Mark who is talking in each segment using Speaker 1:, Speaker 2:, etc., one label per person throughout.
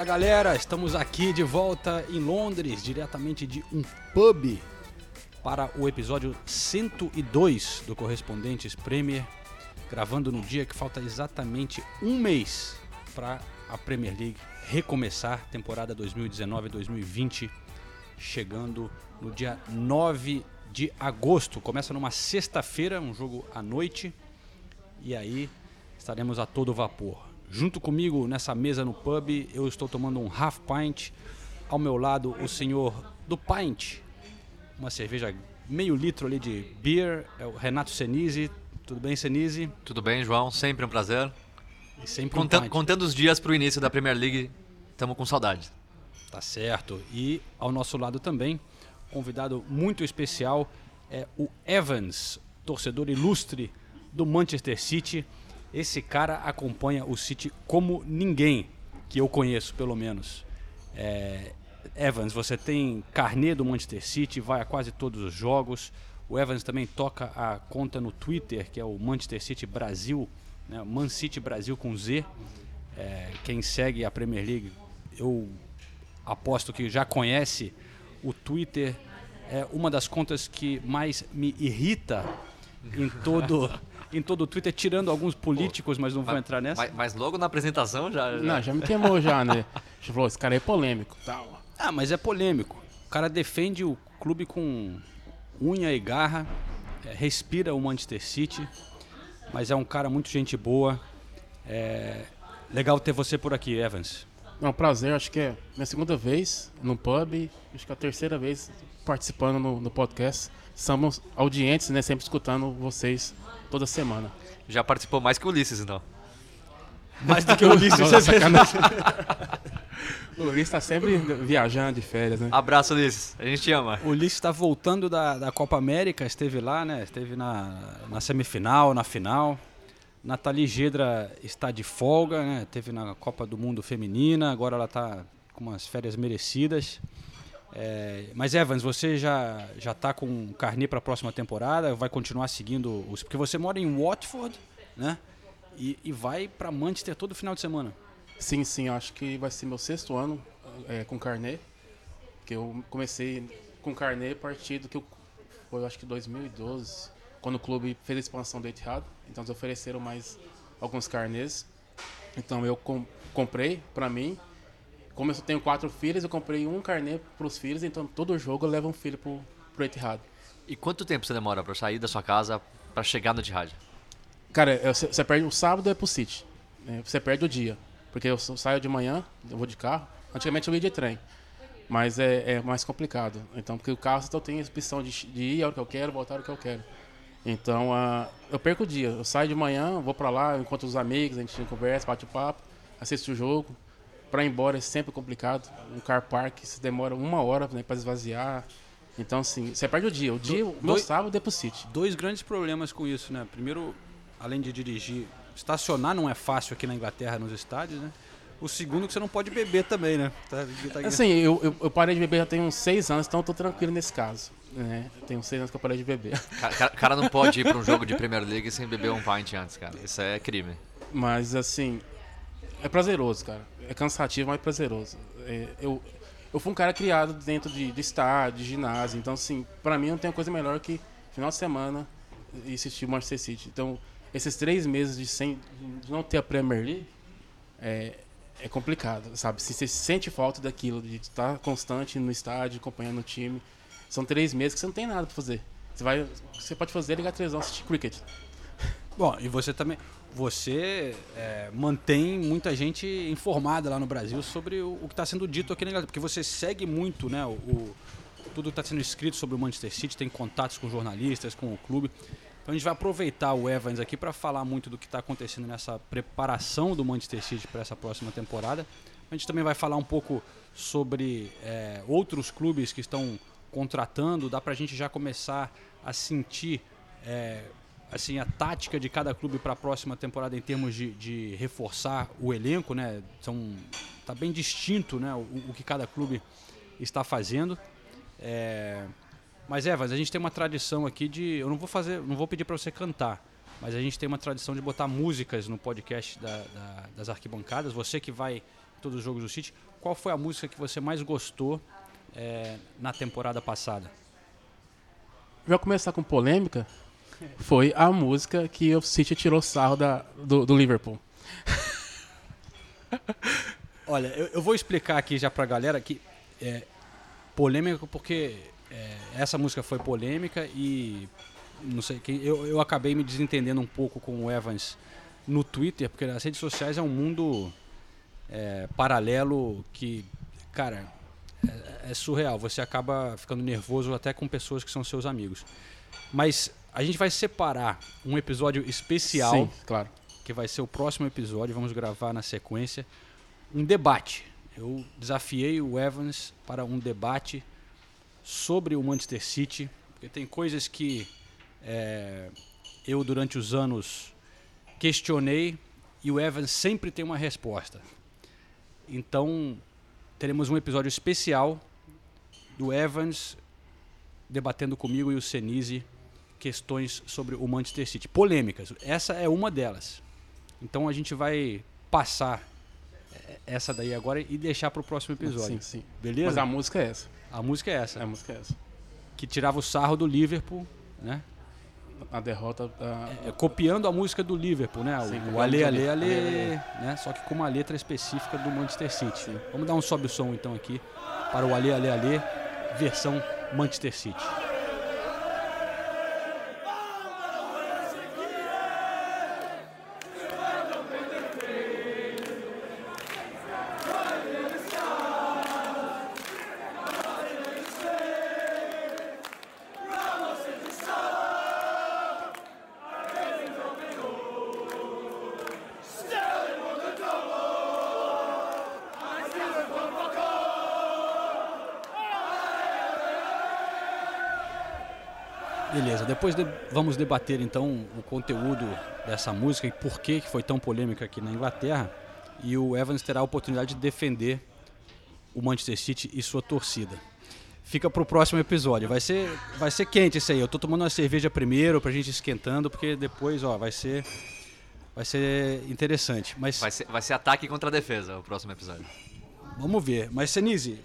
Speaker 1: Fala galera, estamos aqui de volta em Londres, diretamente de um pub, para o episódio 102 do Correspondentes Premier, gravando no dia que falta exatamente um mês para a Premier League recomeçar, temporada 2019-2020, chegando no dia 9 de agosto. Começa numa sexta-feira, um jogo à noite, e aí estaremos a todo vapor. Junto comigo nessa mesa no pub, eu estou tomando um half pint. Ao meu lado, o senhor do pint, uma cerveja meio litro ali de beer, é o Renato Senise. Tudo bem, Senise?
Speaker 2: Tudo bem, João? Sempre um prazer.
Speaker 1: E sempre um
Speaker 2: Conta-
Speaker 1: pint.
Speaker 2: contando os dias para o início da Premier League, estamos com saudade.
Speaker 1: Tá certo. E ao nosso lado também, convidado muito especial é o Evans, torcedor ilustre do Manchester City. Esse cara acompanha o City como ninguém que eu conheço, pelo menos. É, Evans, você tem carnê do Manchester City, vai a quase todos os jogos. O Evans também toca a conta no Twitter, que é o Manchester City Brasil, né? Man City Brasil com Z. É, quem segue a Premier League, eu aposto que já conhece o Twitter. É uma das contas que mais me irrita em todo, em todo o Twitter, tirando alguns políticos, mas não vou entrar nessa.
Speaker 2: Mas, mas logo na apresentação já. já-
Speaker 3: Não, já me queimou já, né? Já falou, esse cara é polêmico. Tal.
Speaker 1: Ah, mas é polêmico. O cara defende o clube com unha e garra, é, respira o Manchester City, mas é um cara muito gente boa. É legal ter você por aqui, Evans.
Speaker 3: É um prazer, acho que é minha segunda vez no pub, acho que é a terceira vez participando no, no podcast. Somos audientes, né? Sempre escutando vocês toda semana.
Speaker 2: já participou mais que o Ulisses, então.
Speaker 1: Mais do que o Ulisses.
Speaker 3: Nossa, sacanagem. o Luiz tá sempre viajando de férias, né?
Speaker 2: Abraço, Ulisses. A gente te ama.
Speaker 1: O Ulisses está voltando da, da Copa América, esteve lá, né? Esteve na, na semifinal, na final. Nathalie Gedra está de folga, né? Teve na Copa do Mundo Feminina, agora ela está com umas férias merecidas. É, mas Evans, você já já está com carnê para a próxima temporada? Vai continuar seguindo os? Porque você mora em Watford, né? E, e vai para Manchester todo final de semana.
Speaker 3: Sim, sim, acho que vai ser meu sexto ano é, com carnê. Que eu comecei com carnê a partir do que eu, foi, acho que 2012, quando o clube fez a expansão do Etihad. Então eles ofereceram mais alguns carnês. Então eu com- comprei pra mim. Como eu só tenho quatro filhos, eu comprei um carnê pros filhos. Então todo jogo eu levo um filho pro, pro Etihad.
Speaker 2: E quanto tempo você demora para sair da sua casa para chegar no Etihad?
Speaker 3: Cara, você você perde o sábado é pro City. né? Você perde o dia. Porque eu sa- saio de manhã, eu vou de carro. Antigamente eu ia de trem. Mas é, é mais complicado. Então, porque o carro só tem a opção de, de ir a hora que eu quero, voltar a hora que eu quero. Então, ah, eu perco o dia. Eu saio de manhã, vou pra lá, encontro os amigos, a gente conversa, bate papo, assisto o jogo. Pra ir embora é sempre complicado. Um car park, se demora uma hora né, pra esvaziar. Então, assim, você perde o dia. O dia, o meu
Speaker 1: dois-
Speaker 3: sábado é pro City.
Speaker 1: dois grandes problemas com isso, né? Primeiro, além de dirigir, estacionar não é fácil aqui na Inglaterra nos estádios, né? O segundo que você não pode beber também, né? Tá- tá-
Speaker 3: Assim, eu, eu, eu parei de beber já tem uns seis anos, então eu tô tranquilo nesse caso. Né? Tem uns seis anos que eu parei de beber.
Speaker 2: O cara, cara não pode ir para um jogo de Premier League sem beber um pint antes, cara. Isso é crime.
Speaker 3: Mas, assim, é prazeroso, cara. É cansativo, mas é prazeroso. É, eu, eu fui um cara criado dentro de, de estádio, de ginásio. Então, assim, pra mim não tem coisa melhor que final de semana e assistir Manchester City. Então, esses três meses de, sem, de não ter a Premier League é, é complicado, sabe? Se você sente falta daquilo, de estar constante no estádio, acompanhando o time, são três meses que você não tem nada pra fazer. Você, vai, você pode fazer ligar televisão, assistir cricket.
Speaker 1: Bom, e você também. Você é, mantém muita gente informada lá no Brasil sobre o, o que está sendo dito aqui na Inglaterra. Porque você segue muito, né? O, o- tudo está sendo escrito sobre o Manchester City, tem contatos com jornalistas, com o clube. Então Então a gente vai aproveitar o Evans aqui para falar muito do que está acontecendo nessa preparação do Manchester City para essa próxima temporada. A gente também vai falar um pouco sobre é, outros clubes que estão contratando. Dá para a gente já começar a sentir é, assim a tática de cada clube para a próxima temporada em termos de, de, reforçar o elenco, né? São tá bem distinto, né? O, o que cada clube está fazendo. É, mas Evans, a gente tem uma tradição aqui de, eu não vou fazer, não vou pedir para você cantar, mas a gente tem uma tradição de botar músicas no podcast da, da, das arquibancadas. Você que vai em todos os jogos do City, qual foi a música que você mais gostou é, na temporada passada?
Speaker 3: Já começar com polêmica, foi a música que o City tirou sarro da, do, do Liverpool.
Speaker 1: Olha, eu, eu, vou explicar aqui já pra galera que é polêmica porque é, essa música foi polêmica e não sei que eu, eu acabei me desentendendo um pouco com o Evans no Twitter, porque as redes sociais é um mundo é, paralelo que, cara, é, é, surreal. Você acaba ficando nervoso até com pessoas que são seus amigos. Mas a gente vai separar um episódio especial,
Speaker 3: Sim, claro.
Speaker 1: que vai ser o próximo episódio. Vamos gravar na sequência um debate. Eu desafiei o Evans para um debate sobre o Manchester City, porque tem coisas que é, eu durante os anos questionei e o Evans sempre tem uma resposta. Então teremos um episódio especial do Evans debatendo comigo e o Senise questões sobre o Manchester City, polêmicas. Essa é uma delas. Então a gente vai passar essa daí agora e deixar para o próximo episódio.
Speaker 3: Sim, sim.
Speaker 1: Beleza?
Speaker 3: Mas a música é essa.
Speaker 1: A música é essa.
Speaker 3: A música é essa.
Speaker 1: Que tirava o sarro do Liverpool, né?
Speaker 3: A derrota. Da...
Speaker 1: É, copiando a música do Liverpool, né?
Speaker 3: Sim,
Speaker 1: o Ale, Ale, Ale, né? Só que com uma letra específica do Manchester City.
Speaker 3: Sim.
Speaker 1: Vamos dar um sobe o som então aqui para o Ale, Ale, Ale, versão Manchester City. Beleza, depois de, vamos debater então o conteúdo dessa música e por que foi tão polêmica aqui na Inglaterra. E o Evans terá a oportunidade de defender o Manchester City e sua torcida. Fica pro próximo episódio. Vai ser, vai ser quente isso aí. Eu tô tomando uma cerveja primeiro pra gente esquentando, porque depois, ó, vai ser vai ser interessante. Mas
Speaker 2: Vai ser, vai ser ataque contra defesa o próximo episódio.
Speaker 1: vamos ver. Mas Senise,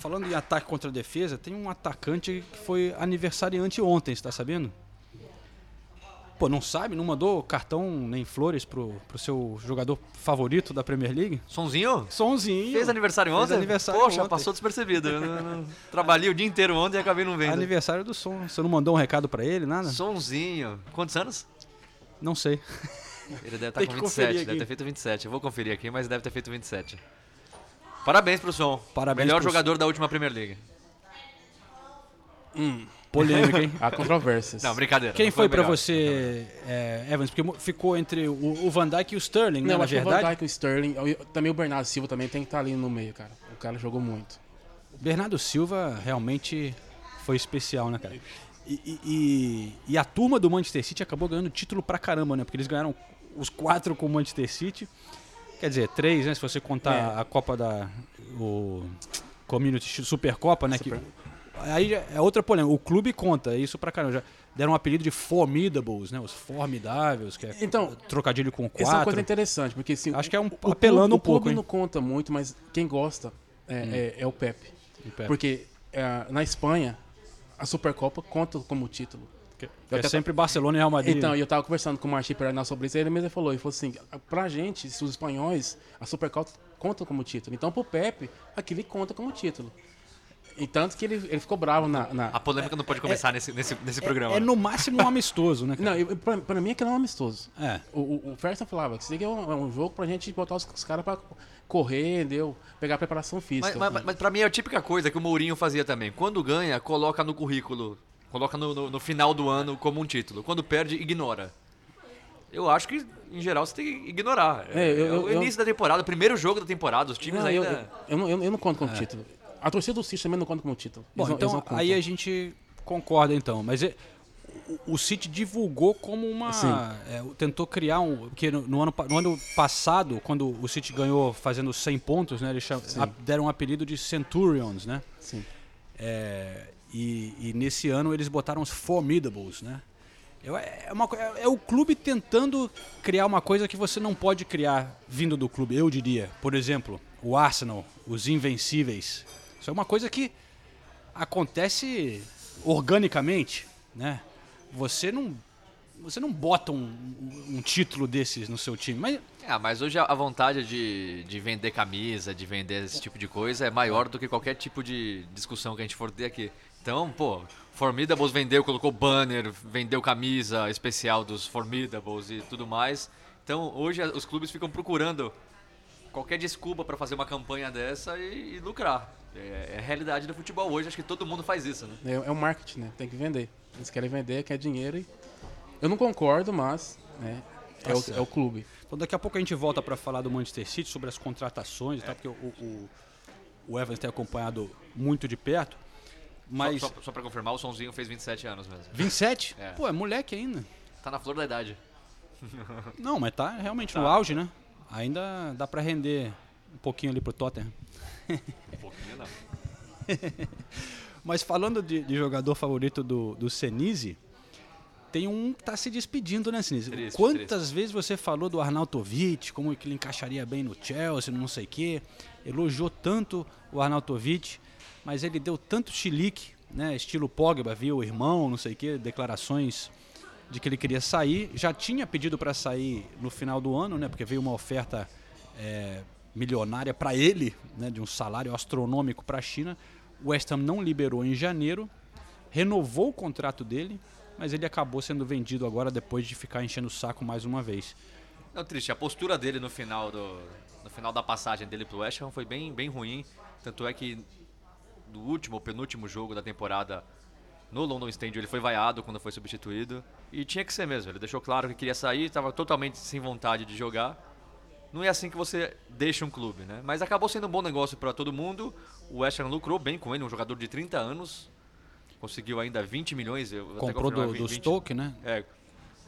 Speaker 1: falando em ataque contra a defesa, tem um atacante que foi aniversariante ontem, você tá sabendo? Pô, não sabe? Não mandou cartão nem flores pro, pro seu jogador favorito da Premier League?
Speaker 2: Sonzinho?
Speaker 1: Sonzinho.
Speaker 2: Fez aniversário
Speaker 1: Fez
Speaker 2: ontem?
Speaker 1: aniversário
Speaker 2: Poxa,
Speaker 1: ontem.
Speaker 2: passou despercebido. Eu Trabalhei o dia inteiro ontem e acabei não vendo.
Speaker 1: Aniversário do Som. Você não mandou um recado pra ele, nada?
Speaker 2: Sonzinho. Quantos anos?
Speaker 1: Não sei.
Speaker 2: Ele deve estar
Speaker 1: Tem
Speaker 2: com
Speaker 1: que
Speaker 2: 27,
Speaker 1: conferir
Speaker 2: deve ter feito 27. Eu vou conferir aqui, mas deve ter feito 27. Parabéns pro Som.
Speaker 1: Parabéns
Speaker 2: Melhor
Speaker 1: pro
Speaker 2: jogador da última Premier League.
Speaker 1: Polêmica, hein?
Speaker 3: Há controvérsias.
Speaker 2: Não, brincadeira.
Speaker 1: Quem
Speaker 2: não
Speaker 1: foi
Speaker 2: o
Speaker 1: pra
Speaker 2: melhor.
Speaker 1: você, é, Evans? Porque ficou entre o, o Van Dijk e o Sterling, né?
Speaker 3: Não,
Speaker 1: Na
Speaker 3: acho que o Van
Speaker 1: verdade.
Speaker 3: Dijk e o Sterling. Também o Bernardo Silva também tem que estar ali no meio, cara. O cara jogou muito.
Speaker 1: Bernardo Silva realmente foi especial, né, cara? E, e- e- e a turma do Manchester City acabou ganhando título pra caramba, né? Porque eles ganharam os quatro com o Manchester City. Quer dizer, três, né? Se você contar
Speaker 3: É.
Speaker 1: a Copa da. O Community Supercopa, né? Que, aí é outra polêmica. O clube conta isso pra caramba. Já deram um apelido de Formidables, né? Os formidáveis, que é
Speaker 3: Então,
Speaker 1: trocadilho com
Speaker 3: Essa é uma
Speaker 1: quatro.
Speaker 3: coisa interessante, porque assim,
Speaker 1: Acho que é um-
Speaker 3: o,
Speaker 1: apelando
Speaker 3: o
Speaker 1: um pouco,
Speaker 3: clube
Speaker 1: hein?
Speaker 3: não conta muito, mas quem gosta é, é- é o Pepe.
Speaker 1: Pepe.
Speaker 3: Porque é, na Espanha, a Supercopa conta como título.
Speaker 1: Que- que
Speaker 3: Eu
Speaker 1: é
Speaker 3: até-
Speaker 1: sempre Barcelona e Real Madrid.
Speaker 3: Então, e eu tava conversando com o Marchi Perenal sobre isso, e ele mesmo falou, ele falou assim, pra gente, os espanhóis, a Supercopa conta como título. Então, pro Pepe, aquilo conta como título. E tanto que ele, ele ficou bravo na... na-
Speaker 2: A polêmica não pode começar nesse, nesse, nesse programa.
Speaker 1: É
Speaker 2: né?
Speaker 1: no máximo um amistoso, né? cara?
Speaker 3: Não, pra, pra mim aquilo é um amistoso.
Speaker 1: É.
Speaker 3: O, o, o Ferguson falava que isso aqui é um, é um jogo pra gente botar os, os caras pra correr, entendeu? Pegar a preparação física.
Speaker 2: Mas, mas, mas pra mim é a típica coisa que o Mourinho fazia também. Quando ganha, coloca no currículo coloca no, no- no final do ano como um título. Quando perde, ignora. Eu acho que, em geral, você tem que ignorar.
Speaker 3: É, eu-
Speaker 2: É o
Speaker 3: eu-
Speaker 2: início da temporada, primeiro jogo da temporada, os times
Speaker 3: Não, eu,
Speaker 2: ainda.
Speaker 3: eu, eu não, eu não conto como título. A torcida do City também não conta como título.
Speaker 1: Bom,
Speaker 3: Eles
Speaker 1: então
Speaker 3: não
Speaker 1: aí a gente concorda então, mas é- o, o City divulgou como uma
Speaker 3: Sim.
Speaker 1: é, tentou criar um porque no, no ano, no ano passado quando o City ganhou fazendo 100 pontos, né, eles cham- a- deram um apelido de Centurions, né?
Speaker 3: Sim.
Speaker 1: É, e, e nesse ano eles botaram os Formidables, né? Eu- É, uma é- é o clube tentando criar uma coisa que você não pode criar vindo do clube, eu diria. Por exemplo, o Arsenal, os Invencíveis. Isso é uma coisa que acontece organicamente, né? Você não, você não bota um, um título desses no seu time, mas
Speaker 2: Ah, mas hoje a vontade de, de vender camisa, de vender esse tipo de coisa é maior do que qualquer tipo de discussão que a gente for ter aqui. Então, pô, Formidables vendeu, colocou banner, vendeu camisa especial dos Formidables e tudo mais. Então, hoje os clubes ficam procurando qualquer desculpa para fazer uma campanha dessa e, e lucrar. É, é a realidade do futebol hoje, acho que todo mundo faz isso, né?
Speaker 3: É, é o marketing, né? Tem que vender. Eles querem vender, quer dinheiro e... Eu não concordo, mas né, é, o, é o clube.
Speaker 1: Então daqui a pouco a gente volta para falar do Manchester City, sobre as contratações, e tal, porque o, o, o Evans tem acompanhado muito de perto. Mas
Speaker 2: Só, só, só pra confirmar, o Sonzinho fez 27 anos mesmo.
Speaker 1: 27?
Speaker 2: É.
Speaker 1: Pô, é moleque ainda.
Speaker 2: Tá na flor da idade.
Speaker 1: Não, mas tá realmente
Speaker 2: Tá.
Speaker 1: no auge, né? Ainda dá para render um pouquinho ali pro Tottenham.
Speaker 2: Um pouquinho não.
Speaker 1: Mas falando de, de jogador favorito do, do Senise, tem um que tá se despedindo, né, Senise?
Speaker 2: Triste,
Speaker 1: Quantas vezes você falou do Arnautovic, como que ele encaixaria bem no Chelsea, não sei o quê. Elogiou tanto o Arnautovic, mas ele deu tanto chilique, né? Estilo Pogba, viu o irmão, não sei o quê, declarações de que ele queria sair. Já tinha pedido para sair no final do ano, né? Porque veio uma oferta é, milionária para ele, né? De um salário astronômico para a China. O West Ham não liberou em janeiro, renovou o contrato dele, mas ele acabou sendo vendido agora depois de ficar enchendo o saco mais uma vez.
Speaker 2: Não, triste. A postura dele no final do no final da passagem dele pro West Ham foi bem, bem ruim. Tanto é que no último ou penúltimo jogo da temporada no London Stadium ele foi vaiado quando foi substituído. E tinha que ser mesmo. Ele deixou claro que queria sair, estava totalmente sem vontade de jogar. Não é assim que você deixa um clube, né? Mas acabou sendo um bom negócio para todo mundo. O West Ham lucrou bem com ele, um jogador de 30 anos. Conseguiu ainda 20 milhões.
Speaker 1: Comprou do, do
Speaker 2: 20
Speaker 1: Stoke, né?
Speaker 2: É,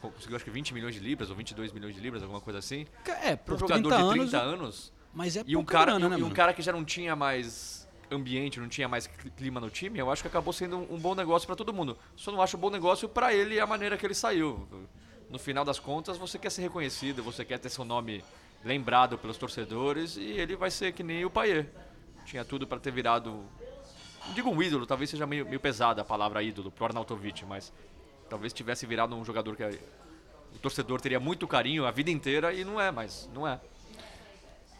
Speaker 2: conseguiu acho que 20 milhões de libras ou 22 milhões de libras, alguma coisa assim.
Speaker 1: É,
Speaker 2: Para um jogador
Speaker 1: 30
Speaker 2: de
Speaker 1: anos,
Speaker 2: 30 anos,
Speaker 1: mas é
Speaker 2: e um cara,
Speaker 1: grana,
Speaker 2: e um-
Speaker 1: né,
Speaker 2: e um cara que já não tinha mais ambiente, não tinha mais cli- clima no time, eu acho que acabou sendo um, bom negócio para todo mundo. Só não acho um bom negócio para ele a maneira que ele saiu. No final das contas, você quer ser reconhecido, você quer ter seu nome lembrado pelos torcedores e ele vai ser que nem o Paier. Tinha tudo para ter virado, digo um ídolo, talvez seja meio, meio pesada a palavra ídolo pro Arnautovic, mas talvez tivesse virado um jogador que o torcedor teria muito carinho a vida inteira e não é, mas não é.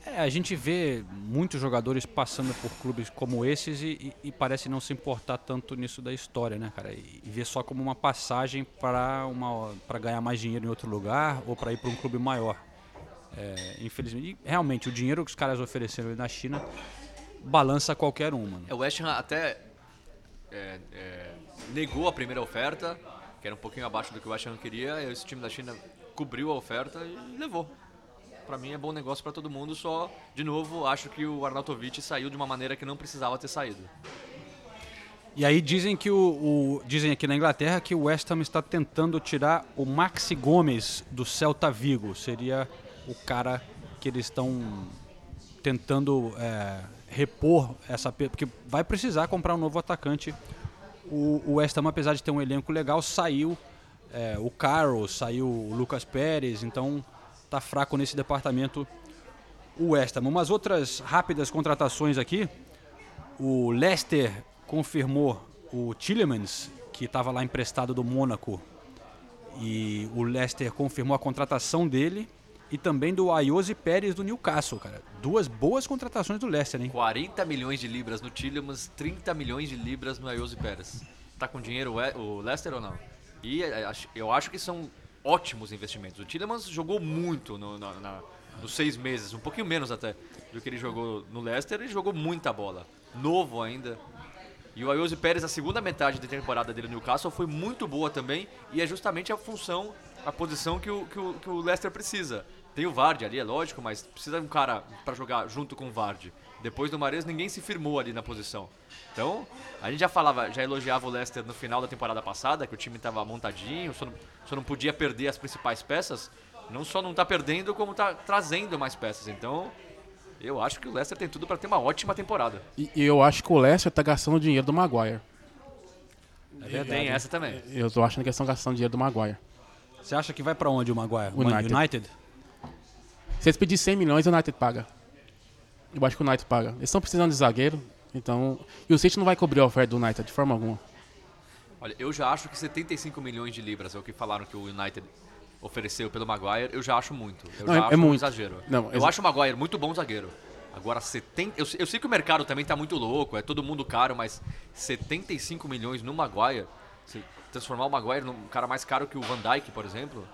Speaker 1: É, a gente vê muitos jogadores passando por clubes como esses e, e- e parece não se importar tanto nisso da história, né, cara? E, e vê só como uma passagem para uma para ganhar mais dinheiro em outro lugar ou para ir para um clube maior. É, infelizmente, realmente o dinheiro que os caras ofereceram na China balança qualquer um, mano.
Speaker 2: É, O West Ham até é, é, negou a primeira oferta, que era um pouquinho abaixo do que o West Ham queria, e esse time da China cobriu a oferta e levou. Pra mim é bom negócio pra todo mundo, só, de novo, acho que o Arnautovic saiu de uma maneira que não precisava ter saído.
Speaker 1: E aí dizem que o, o- dizem aqui na Inglaterra que o West Ham está tentando tirar o Maxi Gomes do Celta Vigo. Seria o cara que eles estão tentando é, repor essa porque vai precisar comprar um novo atacante. O, o West Ham, apesar de ter um elenco legal, saiu é, o Carroll, saiu o Lucas Pérez, então tá fraco nesse departamento o West Ham. Umas outras rápidas contratações aqui. O Leicester confirmou o Tillemans, que estava lá emprestado do Mônaco. E o Leicester confirmou a contratação dele e também do Ayoze Pérez do Newcastle, cara. Duas boas contratações do Leicester, hein?
Speaker 2: 40 milhões de libras no Tillemans, 30 milhões de libras no Ayose Pérez. Tá com dinheiro o Le- o Leicester ou não? E acho- eu acho que são ótimos investimentos. O Tillemans jogou muito no- na- na- nos seis meses, um pouquinho menos até do que ele jogou no Leicester. Ele jogou muita bola. Novo ainda. E o Ayoze Pérez, a segunda metade da temporada dele no Newcastle foi muito boa também, e é justamente a função, a posição que o, que o, que o Leicester precisa. Tem o Vardy ali, é lógico, mas precisa de um cara para jogar junto com o Vardy. Depois do Mares, ninguém se firmou ali na posição. Então, a gente já falava, já elogiava o Leicester no final da temporada passada, que o time estava montadinho, só não, só não podia perder as principais peças. Não só não está perdendo, como está trazendo mais peças. Então, eu acho que o Leicester tem tudo para ter uma ótima temporada.
Speaker 3: E, e eu acho que o Leicester tá gastando o dinheiro do Maguire.
Speaker 2: Tem essa também.
Speaker 3: Eu tô achando que eles estão gastando dinheiro do Maguire.
Speaker 1: Você acha que vai pra onde o Maguire?
Speaker 3: United.
Speaker 1: United?
Speaker 3: Se eles pedirem 100 milhões, o United paga. Eu acho que o United paga. Eles estão precisando de zagueiro, então... E o City não vai cobrir a oferta do United de forma alguma.
Speaker 2: Olha, eu já acho que 75 milhões de libras é o que falaram que o United ofereceu pelo Maguire, eu já acho muito. Eu
Speaker 3: Não,
Speaker 2: já
Speaker 3: é-
Speaker 2: acho
Speaker 3: é
Speaker 2: um
Speaker 3: muito.
Speaker 2: exagero.
Speaker 3: Não,
Speaker 2: eu acho o Maguire muito bom zagueiro. Agora, 70, eu, eu sei que o mercado também tá muito louco, é todo mundo caro, mas 75 milhões no Maguire, se transformar o Maguire num cara mais caro que o Van Dijk, por exemplo,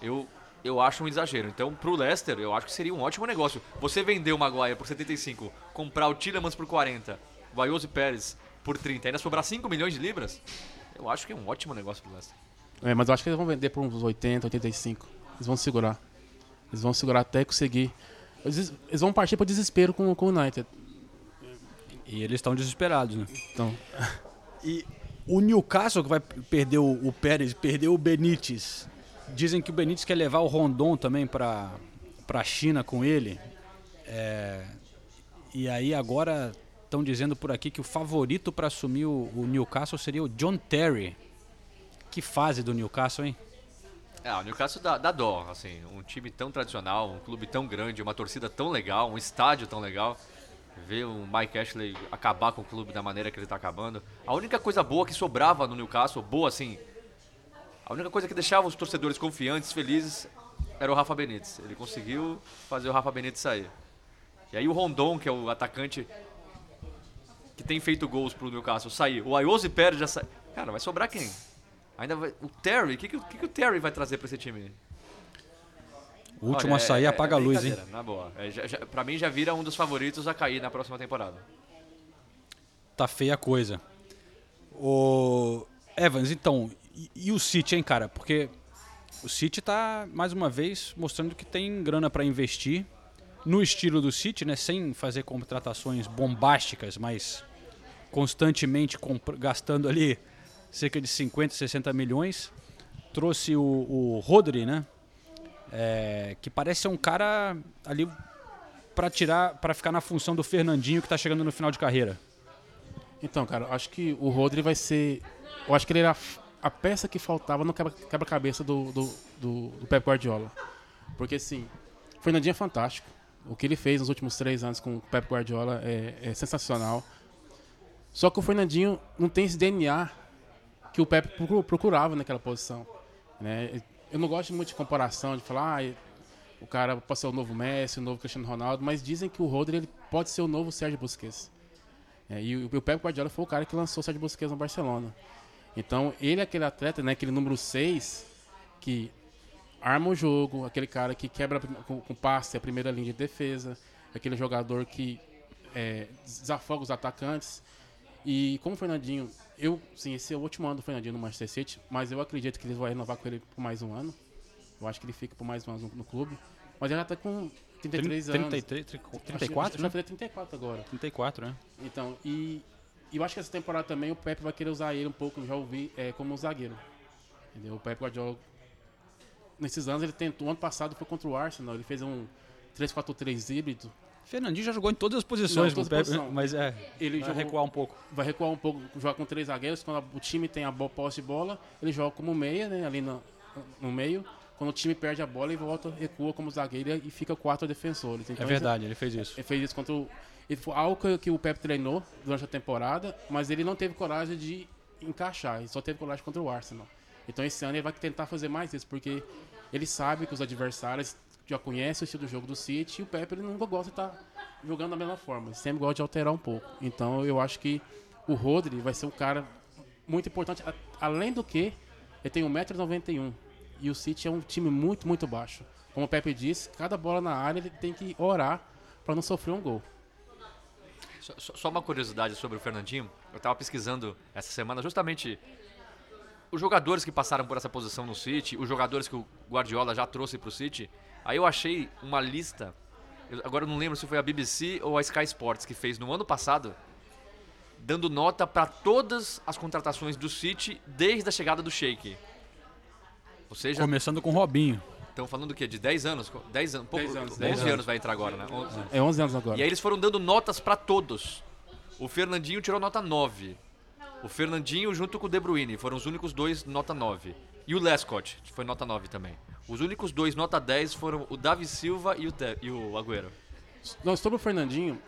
Speaker 2: eu, eu acho um exagero. Então, pro Leicester, eu acho que seria um ótimo negócio. Você vender o Maguire por 75, comprar o Tillemans por 40, o Ayoze Pérez por 30, ainda sobrar 5 milhões de libras, eu acho que é um ótimo negócio pro Leicester.
Speaker 3: É, mas eu acho que eles vão vender por uns 80, 85. Eles vão segurar. Eles vão segurar até conseguir. Eles, eles vão partir para desespero com, com o United.
Speaker 1: E eles estão desesperados, né?
Speaker 3: Então,
Speaker 1: E o Newcastle que vai perder o, o Pérez, perdeu o Benítez. Dizem que o Benítez quer levar o Rondon também para a China com ele. É, e aí agora estão dizendo por aqui que o favorito para assumir o, o Newcastle seria o John Terry. Que fase do Newcastle, hein?
Speaker 2: É, o Newcastle dá, dá dó, assim, um time tão tradicional, um clube tão grande, uma torcida tão legal, um estádio tão legal. Ver o Mike Ashley acabar com o clube da maneira que ele tá acabando. A única coisa boa que sobrava no Newcastle, boa assim, a única coisa que deixava os torcedores confiantes, felizes, era o Rafa Benítez. Ele conseguiu fazer o Rafa Benítez sair. E aí o Rondon, que é o atacante que tem feito gols pro Newcastle, sair. O Ayoze Pérez já saiu. Cara, vai sobrar quem? Ainda vai... O Terry, o que, que, o que o Terry vai trazer pra esse time?
Speaker 1: O último
Speaker 2: Olha,
Speaker 1: a sair
Speaker 2: é-
Speaker 1: apaga
Speaker 2: é
Speaker 1: a luz, hein?
Speaker 2: Na boa. É, já, já, pra mim já vira um dos favoritos a cair na próxima temporada.
Speaker 1: Tá feia a coisa. O Evans, então, e, o City, hein, cara? Porque o City tá, mais uma vez, mostrando que tem grana para investir no estilo do City, né? Sem fazer contratações bombásticas, mas constantemente gastando ali cerca de 50, 60 milhões. Trouxe o, o Rodri, né? É, que parece ser um cara ali para tirar, para ficar na função do Fernandinho que tá chegando no final de carreira.
Speaker 3: então, cara, acho que o Rodri vai ser. Eu acho que ele era a peça que faltava no quebra- quebra-cabeça do, do, do, do Pep Guardiola. Porque, assim, Fernandinho é fantástico. O que ele fez nos últimos três anos com o Pep Guardiola é, é sensacional. Só que o Fernandinho não tem esse DNA que o Pep procu- procurava naquela posição. Né? Eu não gosto muito de comparação, de falar ah, o cara pode ser o novo Messi, o novo Cristiano Ronaldo, mas dizem que o Rodri ele pode ser o novo Sérgio Busquets. É, e o, o Pep Guardiola foi o cara que lançou o Sérgio Busquets no Barcelona. Então, ele é aquele atleta, né, aquele número 6, que arma o jogo, aquele cara que quebra com, com passe a primeira linha de defesa, aquele jogador que é, desafoga os atacantes. E como o Fernandinho, eu, sim, esse é o último ano do Fernandinho no Manchester City, mas eu acredito que eles vão renovar com ele por mais um ano. Eu acho que ele fica por mais um ano no, no clube. Mas ele já tá com 33 anos.
Speaker 1: 33,
Speaker 3: Acho que-
Speaker 1: 34,
Speaker 3: acho que
Speaker 1: né?
Speaker 3: vai fazer 34 agora.
Speaker 1: 34, né?
Speaker 3: Então, e, e eu acho que essa temporada também o Pepe vai querer usar ele um pouco, já ouvi, é, como um zagueiro. Entendeu? O Pepe Guardiola, nesses anos, ele tentou, ano passado foi contra o Arsenal, ele fez um 3-4-3 híbrido,
Speaker 1: Fernandinho já jogou em todas as posições,
Speaker 3: Não, todas
Speaker 1: Pepe, mas é,
Speaker 3: Ele
Speaker 1: vai
Speaker 3: jogou-
Speaker 1: recuar um pouco.
Speaker 3: vai recuar um pouco, jogar com três zagueiros, quando o time tem a bo- posse de bola, ele joga como meia, né, ali no, no meio, quando o time perde a bola, ele volta, recua como zagueiro e fica quatro defensores.
Speaker 1: É
Speaker 3: Então,
Speaker 1: verdade, ele fez isso.
Speaker 3: Ele fez isso contra o. Ele foi algo que, o Pep treinou durante a temporada, mas ele não teve coragem de encaixar. Ele só teve coragem contra o Arsenal. Então esse ano ele vai tentar fazer mais isso, porque ele sabe que os adversários já conhecem o estilo do jogo do City e o Pep ele nunca gosta de estar jogando da mesma forma. Ele sempre gosta de alterar um pouco. Então eu acho que o Rodri vai ser um cara muito importante. Além do que, ele tem 1,91m. E o City é um time muito, muito baixo. Como o Pepe disse, cada bola na área ele tem que orar para não sofrer um gol.
Speaker 2: Só, só- uma curiosidade sobre o Fernandinho. Eu tava pesquisando essa semana justamente os jogadores que passaram por essa posição no City, os jogadores que o Guardiola já trouxe pro City. Aí eu achei uma lista. agora eu não lembro se foi a BBC ou a Sky Sports que fez no ano passado, dando nota para todas as contratações do City desde a chegada do Sheik. Ou seja,
Speaker 1: Começando com o Robinho.
Speaker 2: estão falando do quê? De 10 anos? 10 anos, pouco,
Speaker 3: 10 anos,
Speaker 2: 11
Speaker 3: 10
Speaker 2: anos.
Speaker 3: anos.
Speaker 2: vai entrar agora, né? 11.
Speaker 3: É 11 anos agora.
Speaker 2: E aí eles foram dando notas pra todos. O Fernandinho tirou nota 9. O Fernandinho junto com o De Bruyne foram os únicos dois nota 9. E o Lescott foi nota 9 também. Os únicos dois nota 10 foram o Davi Silva e o, Te- e o Agüero.
Speaker 3: Não, sobre o Fernandinho,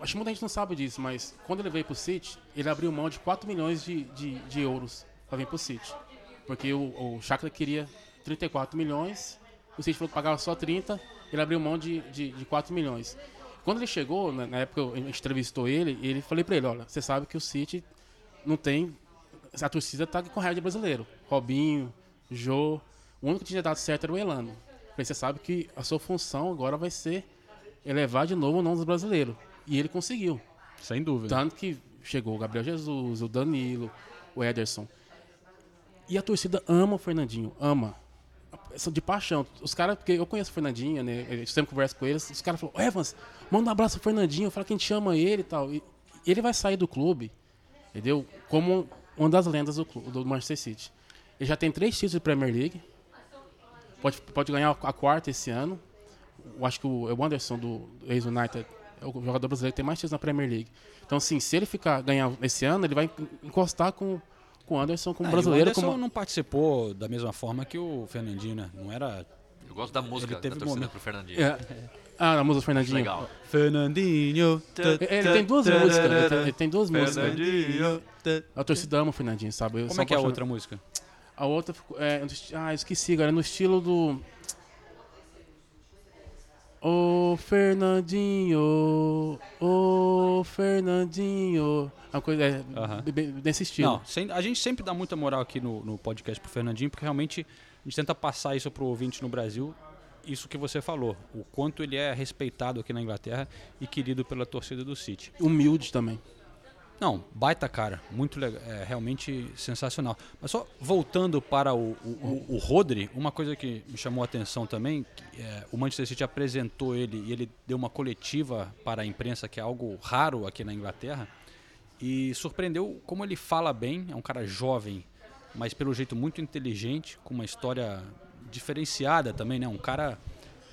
Speaker 3: acho que muita gente não sabe disso, mas quando ele veio pro City, ele abriu mão de 4 milhões de, de, de euros para vir pro City. Porque o, o Shakhtar queria 34 milhões, o City falou que pagava só 30, ele abriu mão de, de, de 4 milhões. Quando ele chegou, na, na época a gente entrevistou ele, ele falei para ele, olha, você sabe que o City não tem... A torcida tá com raiva de brasileiro. Robinho, Jô, o único que tinha dado certo era o Elano. Você sabe que a sua função agora vai ser elevar de novo o nome dos brasileiros. E ele conseguiu.
Speaker 1: Sem dúvida.
Speaker 3: Tanto que chegou o Gabriel Jesus, o Danilo, o Ederson. E a torcida ama o Fernandinho, ama. São de paixão. Os caras, porque eu conheço o Fernandinho, né? Eu sempre converso com eles. Os caras falam, Evans, manda um abraço pro Fernandinho, fala que a gente chama ele e tal. Ele vai sair do clube, entendeu? Como uma das lendas do, clube, do Manchester City. Ele já tem três títulos de Premier League. Pode, pode ganhar a quarta esse ano. Eu acho que o, o Anderson do ex-United é o jogador brasileiro que tem mais títulos na Premier League. Então, assim, se ele ficar ganhar esse ano, ele vai encostar com, com o Anderson como
Speaker 1: Ah, e
Speaker 3: brasileiro.
Speaker 1: o Anderson
Speaker 3: como...
Speaker 1: não participou da mesma forma que o Fernandinho, né? Não era.
Speaker 2: Eu gosto da música
Speaker 1: Ele teve
Speaker 2: da torcida
Speaker 1: momento.
Speaker 2: pro Fernandinho.
Speaker 3: É. Ah, a música do Fernandinho.
Speaker 2: Legal.
Speaker 1: Fernandinho.
Speaker 3: Ele tem duas músicas. Ele tem, ele tem duas músicas.
Speaker 2: Fernandinho.
Speaker 3: A torcida ama o Fernandinho, sabe? Eu
Speaker 1: Como é que é a outra música?
Speaker 3: A outra ficou. É, ah, eu esqueci agora. É no estilo do. Ô Fernandinho, ô Fernandinho. Uma coisa é, be- nesse estilo.
Speaker 1: Não, sem- a gente sempre dá muita moral aqui no, no podcast pro Fernandinho, porque realmente a gente tenta passar isso pro ouvinte no Brasil, isso que você falou, o quanto ele é respeitado aqui na Inglaterra e querido pela torcida do City.
Speaker 3: Humilde também.
Speaker 1: Não, baita cara, muito legal, é realmente sensacional. Mas só voltando para o, o, o- o Rodri, uma coisa que me chamou a atenção também, é, o Manchester City apresentou ele e ele deu uma coletiva para a imprensa, que é algo raro aqui na Inglaterra, e surpreendeu como ele fala bem, é um cara jovem, mas pelo jeito muito inteligente, com uma história diferenciada também, né? Um cara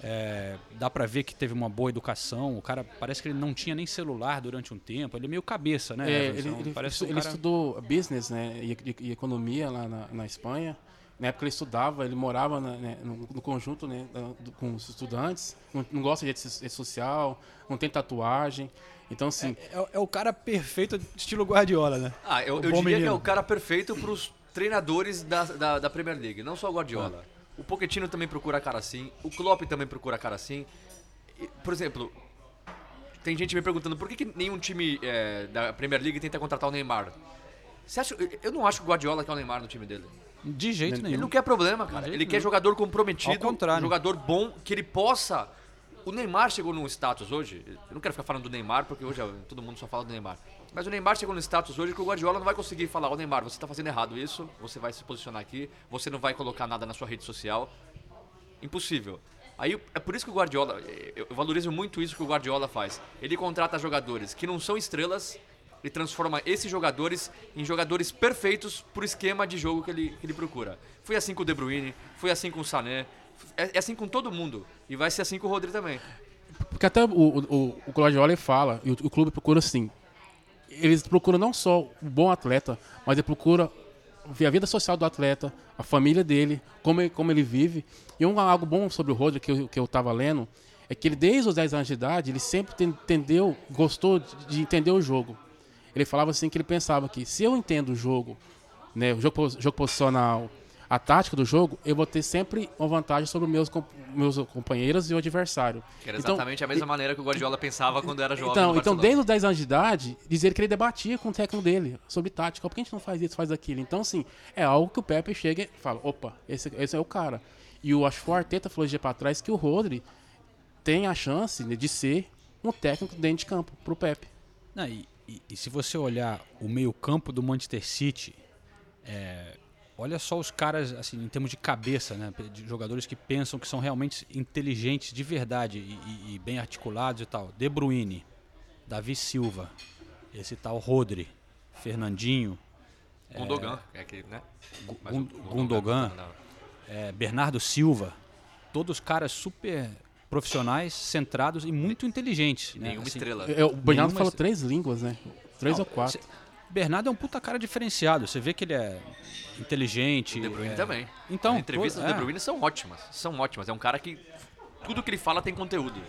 Speaker 1: é, dá pra ver que teve uma boa educação. O cara parece que ele não tinha nem celular durante um tempo. Ele é meio cabeça, né?
Speaker 3: É, ele, ele-
Speaker 1: parece um
Speaker 3: ele
Speaker 1: cara-
Speaker 3: estudou business né, e, e- e economia lá na, na Espanha. Na época ele estudava, ele morava na- né, no, no conjunto né, da- do- com os estudantes. Não, não gosta de rede so- rede social, não tem tatuagem. Então, assim,
Speaker 1: É, é o cara perfeito estilo Guardiola, né?
Speaker 2: Ah, eu,
Speaker 1: O
Speaker 2: eu diria que é
Speaker 1: menino.
Speaker 2: o cara perfeito pros treinadores da, da, da Premier League, não só o Guardiola. O Pochettino também procura cara assim, o Klopp também procura cara assim. Por exemplo, tem gente me perguntando por que, que nenhum time é, da Premier League tenta contratar o Neymar. Você acha, eu- não acho que o Guardiola quer o Neymar no time dele.
Speaker 1: De jeito
Speaker 2: Ele
Speaker 1: nenhum.
Speaker 2: não quer problema, cara. Ele quer
Speaker 1: nenhum.
Speaker 2: jogador comprometido,
Speaker 1: Ao contrário.
Speaker 2: jogador bom, que ele possa. O Neymar chegou num status hoje. Eu não quero ficar falando do Neymar, porque hoje todo mundo só fala do Neymar. Mas o Neymar chegou num status hoje que o Guardiola não vai conseguir falar: Ô Neymar, você tá fazendo errado isso, você vai se posicionar aqui, você não vai colocar nada na sua rede social. Impossível. Aí é por isso que o Guardiola, eu eu valorizo muito isso que o Guardiola faz. Ele contrata jogadores que não são estrelas e transforma esses jogadores em jogadores perfeitos pro esquema de jogo que ele, que ele procura. Foi assim com o De Bruyne, foi assim com o Sané, é, é assim com todo mundo. E vai ser assim com o Rodri também.
Speaker 3: porque até o, o, o Guardiola fala, e o, o clube procura assim. Eles procuram não só um bom atleta, mas ele procura ver a vida social do atleta, a família dele, como ele, como ele vive. E um, algo bom sobre o Rodri que eu, que eu tava lendo é que ele, desde os 10 anos de idade, ele sempre ten- entendeu, gostou de, de entender o jogo. Ele falava assim que ele pensava que se eu entendo o jogo, né, o jogo, jogo posicional, a tática do jogo, eu vou ter sempre uma vantagem sobre os meus, meus companheiros e o adversário.
Speaker 2: Que era
Speaker 3: Então,
Speaker 2: exatamente a mesma maneira que o Guardiola pensava quando era jovem.
Speaker 3: então, então, desde os 10 anos de idade, dizer que ele debatia com o técnico dele sobre tática. Por que a gente não faz isso, faz aquilo? Então, assim, é algo que o Pepe chega e fala: opa, esse, esse é o cara. E eu acho que o Arteta falou dia pra trás que o Rodri tem a chance de ser um técnico dentro de campo pro Pepe.
Speaker 1: Não, e, e- e se você olhar o meio-campo do Manchester City, é, olha só os caras, assim, em termos de cabeça, né? De jogadores que pensam que são realmente inteligentes de verdade e, e- e bem articulados e tal. De Bruyne, Davi Silva, esse tal Rodri, Fernandinho,
Speaker 2: Gundogan, é que, né?
Speaker 1: Gu-
Speaker 2: Mas o-
Speaker 1: Gun-
Speaker 2: o
Speaker 1: Gundogan,
Speaker 2: não.
Speaker 1: é, Bernardo Silva, todos caras super profissionais, centrados e muito inteligentes. né?
Speaker 2: Nenhuma
Speaker 1: Assim,
Speaker 2: estrela.
Speaker 3: É, o Bernardo
Speaker 1: Nenhuma
Speaker 3: falou três línguas, né? Três
Speaker 1: Não,
Speaker 3: ou quatro.
Speaker 1: cê- Bernardo é um puta cara diferenciado. Você vê que ele é inteligente.
Speaker 2: O De Bruyne
Speaker 1: é-
Speaker 2: também.
Speaker 1: Então,
Speaker 2: As entrevistas
Speaker 1: pô,
Speaker 2: do
Speaker 1: é.
Speaker 2: De Bruyne são ótimas. São ótimas. É um cara que tudo que ele fala tem conteúdo.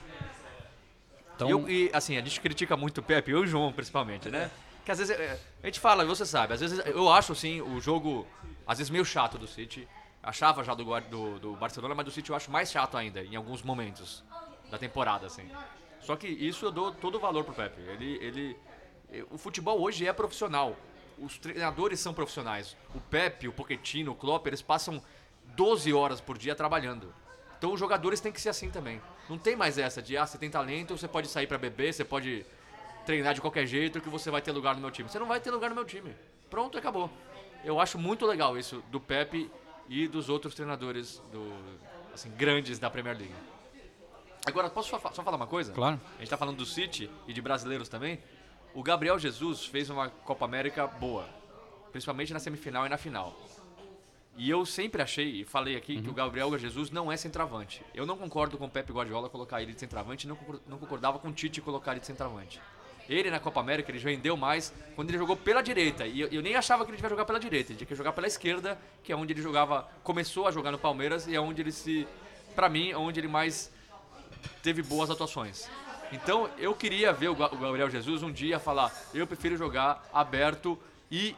Speaker 1: Então,
Speaker 2: E, eu- e, assim, a gente critica muito o Pepe, eu e o João principalmente, né? Que às vezes é, a gente fala, você sabe, às vezes eu acho assim o jogo às vezes meio chato do City. Achava já do, do, do Barcelona, mas do City eu acho mais chato ainda em alguns momentos da temporada, assim. Só que isso eu dou todo o valor pro Pepe. Ele, ele, o futebol hoje é profissional. Os treinadores são profissionais. O Pepe, o Pochettino, o Klopp, eles passam 12 horas por dia trabalhando. Então os jogadores têm que ser assim também. Não tem mais essa de, ah, você tem talento, você pode sair pra beber, você pode treinar de qualquer jeito que você vai ter lugar no meu time. Você não vai ter lugar no meu time. Pronto, acabou. Eu acho muito legal isso do Pepe e dos outros treinadores do, assim, grandes da Premier League. Agora, posso só, só falar uma coisa?
Speaker 1: Claro.
Speaker 2: A gente tá falando do City e de brasileiros também. O Gabriel Jesus fez uma Copa América boa. Principalmente na semifinal e na final. E eu sempre achei, e falei aqui, que o Gabriel Jesus não é centroavante. Eu não concordo com o Pepe Guardiola colocar ele de centroavante, não concor- não concordava com o Tite colocar ele de centroavante. Ele na Copa América, ele rendeu mais quando ele jogou pela direita. E eu, eu nem achava que ele devia jogar pela direita, ele tinha que jogar pela esquerda, que é onde ele jogava, começou a jogar no Palmeiras e é onde ele se, pra mim, é onde ele mais teve boas atuações. Então eu queria ver o Ga- o Gabriel Jesus um dia falar: eu prefiro jogar aberto e,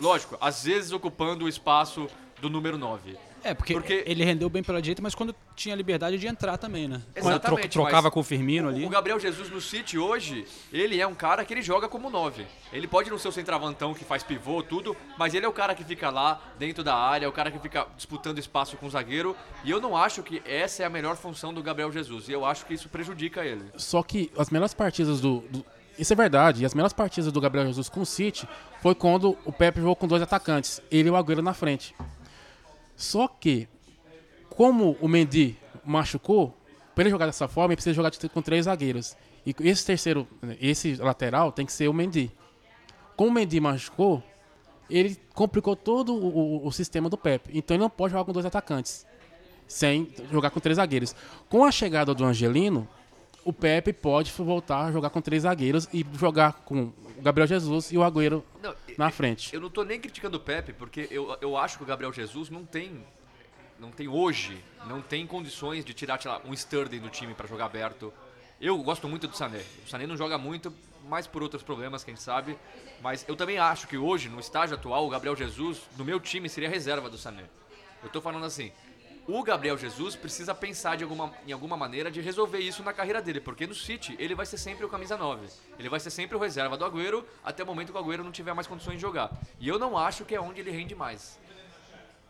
Speaker 2: lógico, às vezes ocupando o espaço do número 9.
Speaker 1: É, porque,
Speaker 2: Porque-
Speaker 1: ele rendeu bem pela direita, mas quando tinha liberdade de entrar também, né? Quando
Speaker 2: Exatamente,
Speaker 1: tro- trocava com o Firmino ali.
Speaker 2: O Gabriel Jesus no City hoje, ele é um cara que ele joga como 9. Ele pode não ser o centravantão que faz pivô, tudo, mas ele é o cara que fica lá dentro da área, é o cara que fica disputando espaço com o zagueiro. E eu não acho que essa é a melhor função do Gabriel Jesus. E eu acho que isso prejudica ele.
Speaker 3: Só que as melhores partidas do, do- Isso é verdade. E as melhores partidas do Gabriel Jesus com o City foi quando o Pepe jogou com dois atacantes. Ele e o Agüero na frente. Só que, como o Mendy machucou, para ele jogar dessa forma, ele precisa jogar com três zagueiros. E esse terceiro, esse lateral tem que ser o Mendy. Como o Mendy machucou, ele complicou todo o, o- o sistema do Pepe. Então ele não pode jogar com dois atacantes sem jogar com três zagueiros. Com a chegada do Angelino, o Pepe pode voltar a jogar com três zagueiros e jogar com o Gabriel Jesus e o Agüero
Speaker 2: Não,
Speaker 3: na frente.
Speaker 2: Eu não tô nem criticando o Pepe, porque eu, eu acho que o Gabriel Jesus não tem. Não tem hoje, não tem condições de tirar, sei lá, um Sterling do time pra jogar aberto. Eu gosto muito do Sané. O Sané não joga muito, mais por outros problemas, quem sabe. Mas eu também acho que hoje, no estágio atual, o Gabriel Jesus, no meu time, seria reserva do Sané. Eu tô falando assim. O Gabriel Jesus precisa pensar de alguma, em alguma maneira de resolver isso na carreira dele, porque no City ele vai ser sempre o camisa 9. Ele vai ser sempre o reserva do Agüero até o momento que o Agüero não tiver mais condições de jogar. E eu não acho que é onde ele rende mais.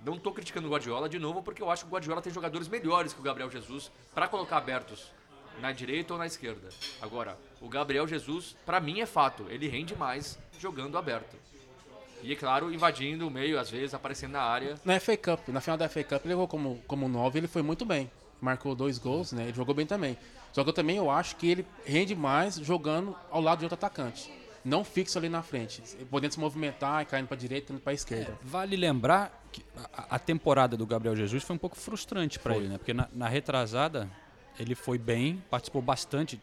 Speaker 2: Não tô criticando o Guardiola de novo, porque eu acho que o Guardiola tem jogadores melhores que o Gabriel Jesus para colocar abertos na direita ou na esquerda. Agora, o Gabriel Jesus, para mim é fato, ele rende mais jogando aberto. E é claro, invadindo o meio, às vezes aparecendo na área.
Speaker 3: Na FA Cup, na final da FA Cup, ele jogou como, como 9 ele foi muito bem. Marcou dois gols, né? Ele jogou bem também. Só que eu também eu acho que ele rende mais jogando ao lado de outro atacante. Não fixo ali na frente. Podendo se movimentar, caindo pra direita, indo pra esquerda.
Speaker 1: Vale lembrar que a, a temporada do Gabriel Jesus foi um pouco frustrante para ele, né? Porque na, na retrasada ele foi bem, participou bastante,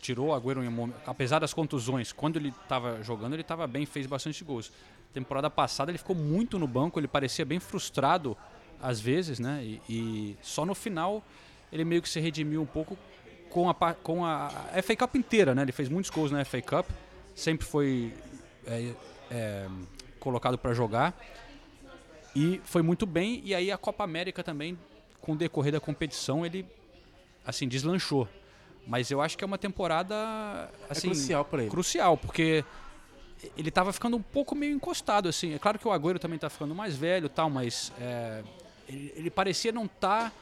Speaker 1: tirou o Agüero em um momento, apesar das contusões, quando ele estava jogando, ele estava bem, fez bastante gols. Temporada passada ele ficou muito no banco, ele parecia bem frustrado às vezes, né? E, e só no final ele meio que se redimiu um pouco com a, com a, a FA Cup inteira, né? Ele fez muitos gols na FA Cup, sempre foi é, é, colocado para jogar. E foi muito bem. E aí a Copa América também, com o decorrer da competição, ele assim deslanchou. Mas eu acho que é uma temporada assim,
Speaker 3: crucial pra ele.
Speaker 1: Crucial, porque ele estava ficando um pouco meio encostado assim. É claro que o Agüero também está ficando mais velho, tal, mas é, ele, ele parecia não estar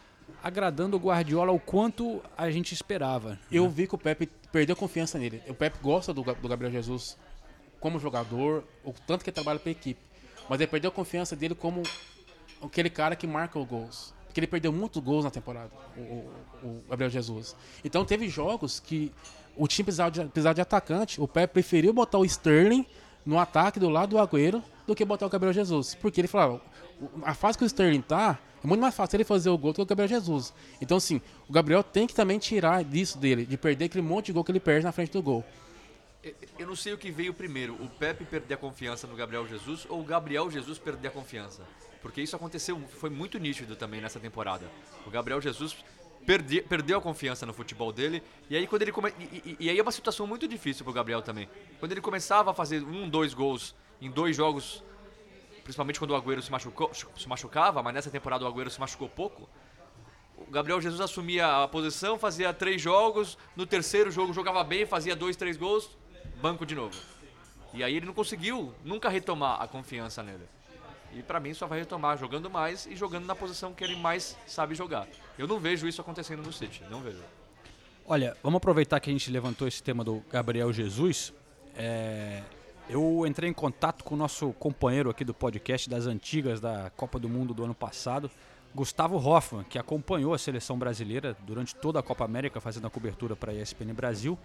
Speaker 1: agradando o Guardiola o quanto a gente esperava.
Speaker 3: Eu vi que o Pepe perdeu confiança nele. O Pepe gosta do, do Gabriel Jesus como jogador, o tanto que ele trabalha para a equipe. Mas ele perdeu a confiança dele como aquele cara que marca os gols. Porque ele perdeu muitos gols na temporada, o, o- o Gabriel Jesus. Então teve jogos que o time precisava de, precisava de atacante. O Pepe preferiu botar o Sterling no ataque do lado do Agüero do que botar o Gabriel Jesus. Porque ele falava, a fase que o Sterling tá, é muito mais fácil ele fazer o gol do que o Gabriel Jesus. Então, assim, o Gabriel tem que também tirar disso dele, de perder aquele monte de gol que ele perde na frente do gol.
Speaker 2: Eu não sei o que veio primeiro, o Pepe perder a confiança no Gabriel Jesus ou o Gabriel Jesus perder a confiança. Porque isso aconteceu, foi muito nítido também nessa temporada. O Gabriel Jesus perdi- perdeu a confiança no futebol dele, e aí quando ele come, e, e- e aí é uma situação muito difícil pro Gabriel também. Quando ele começava a fazer um, dois gols em dois jogos, principalmente quando o Agüero se, machucou, se machucava, mas nessa temporada o Agüero se machucou pouco, o Gabriel Jesus assumia a posição, fazia três jogos, no terceiro jogo jogava bem, fazia dois, três gols, banco de novo. E aí ele não conseguiu nunca retomar a confiança nele. E pra mim só vai retomar jogando mais e jogando na posição que ele mais sabe jogar. Eu não vejo isso acontecendo no City, não vejo.
Speaker 1: Olha, vamos aproveitar que a gente levantou esse tema do Gabriel Jesus. É, eu entrei em contato com o nosso companheiro aqui do podcast das antigas da Copa do Mundo do ano passado, Gustavo Hoffman, que acompanhou a seleção brasileira durante toda a Copa América, fazendo a cobertura para a ESPN Brasil.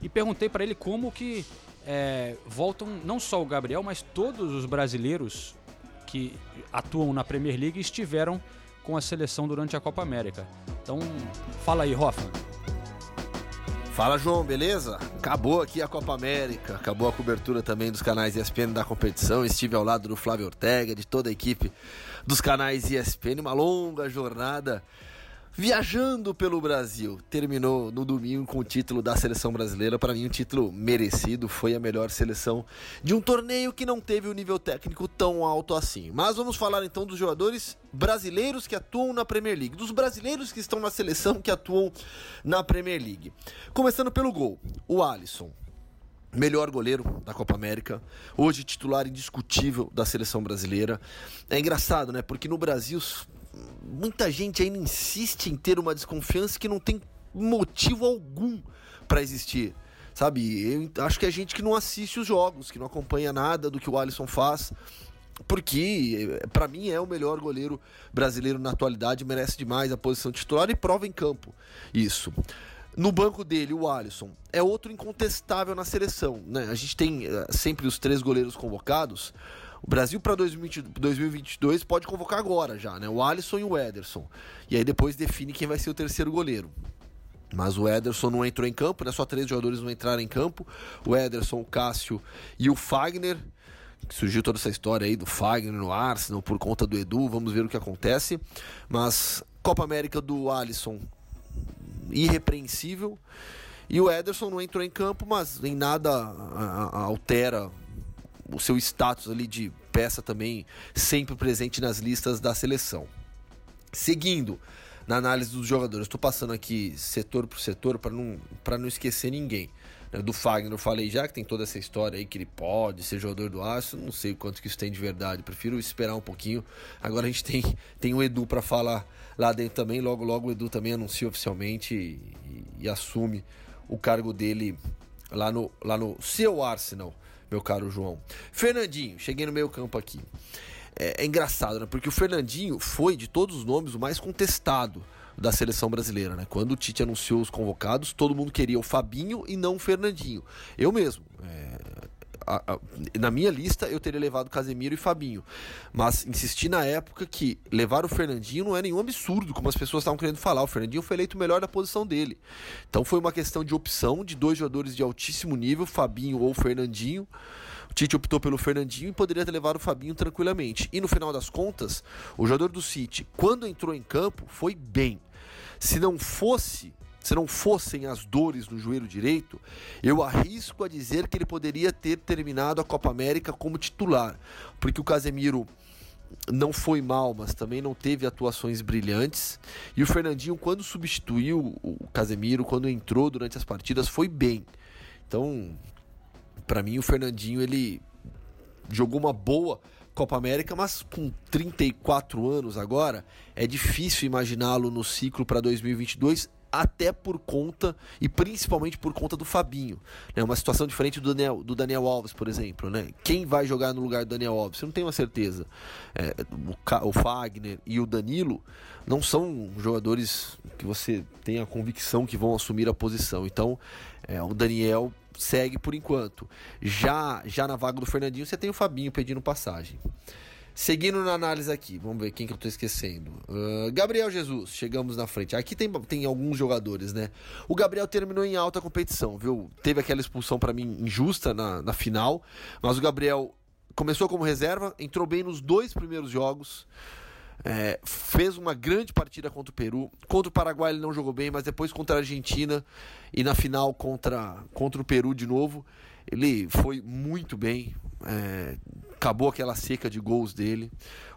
Speaker 1: E perguntei para ele como que é, voltam não só o Gabriel, mas todos os brasileiros que atuam na Premier League estiveram com a seleção durante a Copa América. Então, fala aí, Hoffman.
Speaker 4: Fala João, beleza? Acabou aqui a Copa América, acabou a cobertura também dos canais ESPN da competição. Estive ao lado do Flávio Ortega, de toda a equipe dos canais ESPN, uma longa jornada viajando pelo Brasil. Terminou no domingo com o título da seleção brasileira, para mim um título merecido, foi a melhor seleção de um torneio que não teve o um nível técnico tão alto assim. Mas vamos falar então dos jogadores brasileiros que atuam na Premier League, dos brasileiros que estão na seleção que atuam na Premier League. Começando pelo gol, o Alisson. Melhor goleiro da Copa América, hoje titular indiscutível da seleção brasileira. É engraçado, né? Porque no Brasil muita gente ainda insiste em ter uma desconfiança que não tem motivo algum para existir. Sabe, eu acho que é gente que não assiste os jogos, que não acompanha nada do que o Alisson faz, porque para mim é o melhor goleiro brasileiro na atualidade, merece demais a posição titular e prova em campo isso. No banco dele, o Alisson é outro incontestável na seleção. Né? A gente tem uh, sempre os três goleiros convocados. O Brasil para 2022 pode convocar agora já, né? O Alisson e o Ederson. E aí depois define quem vai ser o terceiro goleiro. Mas o Ederson não entrou em campo, né? Só três jogadores não entraram em campo. O Ederson, o Cássio e o Fagner. Surgiu toda essa história aí do Fagner no Arsenal por conta do Edu. Vamos ver o que acontece. Mas Copa América do Alisson irrepreensível. E o Ederson não entrou em campo, mas em nada altera o seu status ali de peça também sempre presente nas listas da seleção. Seguindo na análise dos jogadores, estou passando aqui setor por setor para não, não esquecer ninguém. Do Fagner eu falei já que tem toda essa história aí que ele pode ser jogador do Aço, não sei quanto que isso tem de verdade, prefiro esperar um pouquinho. Agora a gente tem, tem o Edu para falar lá dentro também, logo logo o Edu também anuncia oficialmente e, e, e assume o cargo dele lá no, lá no seu Arsenal meu caro João. Fernandinho, cheguei no meio campo aqui. É, é, engraçado, né? Porque o Fernandinho foi, de todos os nomes, o mais contestado da seleção brasileira, né? Quando o Tite anunciou os convocados, todo mundo queria o Fabinho e não o Fernandinho. Eu mesmo. É, a, a, na minha lista eu teria levado Casemiro e Fabinho. Mas insisti na época que levar o Fernandinho não é nenhum absurdo, como as pessoas estavam querendo falar. O Fernandinho foi eleito o melhor da posição dele. Então foi uma questão de opção de dois jogadores de altíssimo nível, Fabinho ou Fernandinho. O Tite optou pelo Fernandinho e poderia ter levado o Fabinho tranquilamente. E no final das contas, o jogador do City, quando entrou em campo, foi bem. Se não fosse se não fossem as dores no joelho direito, eu arrisco a dizer que ele poderia ter terminado a Copa América como titular, porque o Casemiro não foi mal, mas também não teve atuações brilhantes. E o Fernandinho, quando substituiu o Casemiro, quando entrou durante as partidas, foi bem. Então, para mim, o Fernandinho ele jogou uma boa Copa América, mas com 34 anos agora, é difícil imaginá-lo no ciclo para 2022 até por conta e principalmente por conta do Fabinho. Né? Uma situação diferente do Daniel, do Daniel Alves, por exemplo. Né? Quem vai jogar no lugar do Daniel Alves? Você não tem uma certeza. É, o, o Fagner e o Danilo não são jogadores que você tem a convicção que vão assumir a posição. Então, é, o Daniel segue por enquanto. Já, já na vaga do Fernandinho, você tem o Fabinho pedindo passagem. Seguindo na análise aqui, vamos ver quem que eu tô esquecendo. Uh, Gabriel Jesus, chegamos na frente. Aqui tem, tem alguns jogadores, né? O Gabriel terminou em alta competição, viu? Teve aquela expulsão para mim injusta na, na final, mas o Gabriel começou como reserva, entrou bem nos dois primeiros jogos. É, fez uma grande partida contra o Peru. Contra o Paraguai ele não jogou bem, mas depois contra a Argentina e na final contra, contra o Peru de novo, ele foi muito bem. É, acabou aquela seca de gols dele.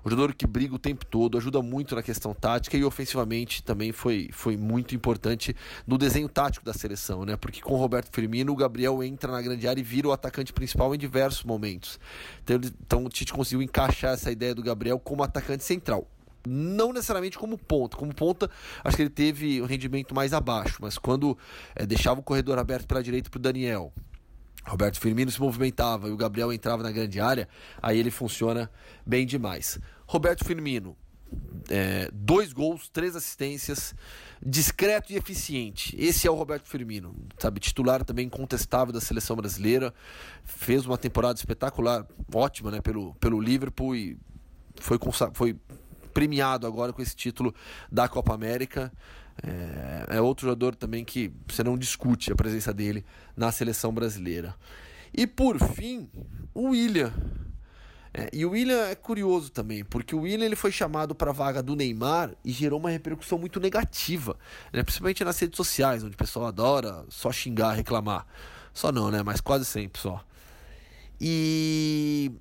Speaker 4: O jogador que briga o tempo todo, ajuda muito na questão tática e ofensivamente também foi, foi muito importante no desenho tático da seleção, né? Porque com o Roberto Firmino, o Gabriel entra na grande área e vira o atacante principal em diversos momentos. Então, então o Tite conseguiu encaixar essa ideia do Gabriel como atacante central não necessariamente como ponta. Como ponta, acho que ele teve um rendimento mais abaixo, mas quando é, deixava o corredor aberto para a direita para o Daniel, Roberto Firmino se movimentava e o Gabriel entrava na grande área, aí ele funciona bem demais. Roberto Firmino, é, dois gols, três assistências, discreto e eficiente. Esse é o Roberto Firmino, sabe? Titular também incontestável da seleção brasileira. Fez uma temporada espetacular, ótima, né? Pelo, pelo Liverpool e foi, foi premiado agora com esse título da Copa América. É, é, outro jogador também que você não discute a presença dele na seleção brasileira. E por fim, o William. É, e o William é curioso também, porque o William ele foi chamado para a vaga do Neymar e gerou uma repercussão muito negativa, né? principalmente nas redes sociais, onde o pessoal adora só xingar, reclamar. Só não, né? Mas quase sempre só. E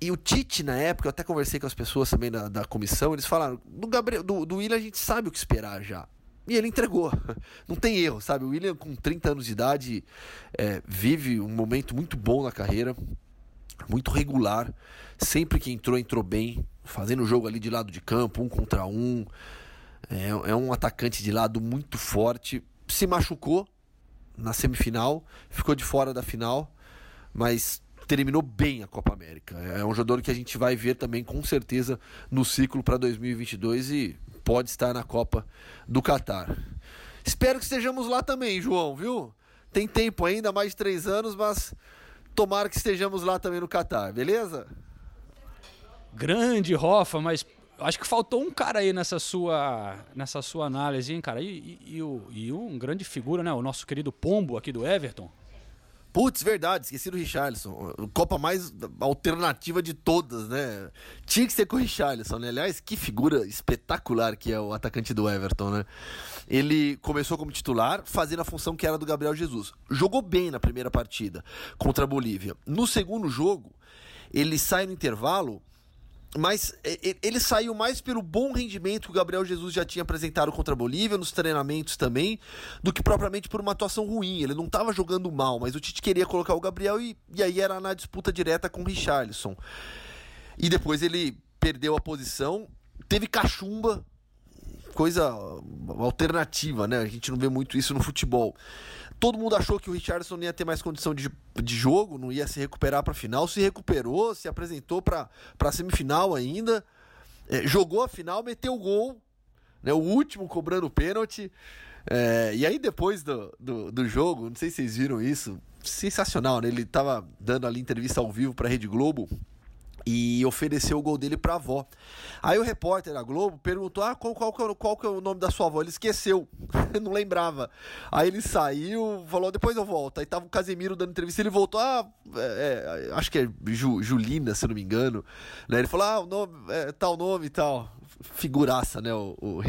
Speaker 4: e o Tite, na época, eu até conversei com as pessoas também da, da comissão, eles falaram: do, Gabriel, do, do William a gente sabe o que esperar já. E ele entregou. Não tem erro, sabe? O William, com 30 anos de idade, é, vive um momento muito bom na carreira, muito regular. Sempre que entrou, entrou bem, fazendo o jogo ali de lado de campo, um contra um. É, é um atacante de lado muito forte. Se machucou na semifinal, ficou de fora da final, mas terminou bem a Copa América. É um jogador que a gente vai ver também com certeza no ciclo para 2022 e pode estar na Copa do Catar. Espero que estejamos lá também, João, viu? Tem tempo ainda, mais de três anos, mas tomara que estejamos lá também no Catar, beleza?
Speaker 1: Grande Rofa, mas acho que faltou um cara aí nessa sua, nessa sua análise, hein, cara? E, e, e, e um grande figura, né? O nosso querido Pombo aqui do Everton.
Speaker 4: Putz, verdade, esqueci do Richarlison. Copa mais alternativa de todas, né? Tinha que ser com o Richarlison, né? Aliás, que figura espetacular que é o atacante do Everton, né? Ele começou como titular, fazendo a função que era do Gabriel Jesus. Jogou bem na primeira partida contra a Bolívia. No segundo jogo, ele sai no intervalo mas ele saiu mais pelo bom rendimento que o Gabriel Jesus já tinha apresentado contra a Bolívia, nos treinamentos também, do que propriamente por uma atuação ruim. Ele não estava jogando mal, mas o Tite queria colocar o Gabriel e, e aí era na disputa direta com o Richarlison. E depois ele perdeu a posição, teve cachumba, coisa alternativa, né? A gente não vê muito isso no futebol. Todo mundo achou que o Richardson ia ter mais condição de, de jogo, não ia se recuperar para a final. Se recuperou, se apresentou para a semifinal ainda. É, jogou a final, meteu o gol. Né, o último cobrando pênalti. É, e aí, depois do, do, do, jogo, não sei se vocês viram isso, sensacional, né? Ele estava dando ali entrevista ao vivo para a Rede Globo e ofereceu o gol dele para a avó. Aí o repórter da Globo perguntou: ah, qual, qual, qual, qual que é o nome da sua avó? Ele esqueceu, não lembrava. Aí ele saiu, falou: depois eu volto. Aí tava o Casemiro dando entrevista, ele voltou: ah, é, é, acho que é Ju, Julina, se não me engano. Né? Ele falou: ah, o nome, é, tal nome e tal. Figuraça, né? O, o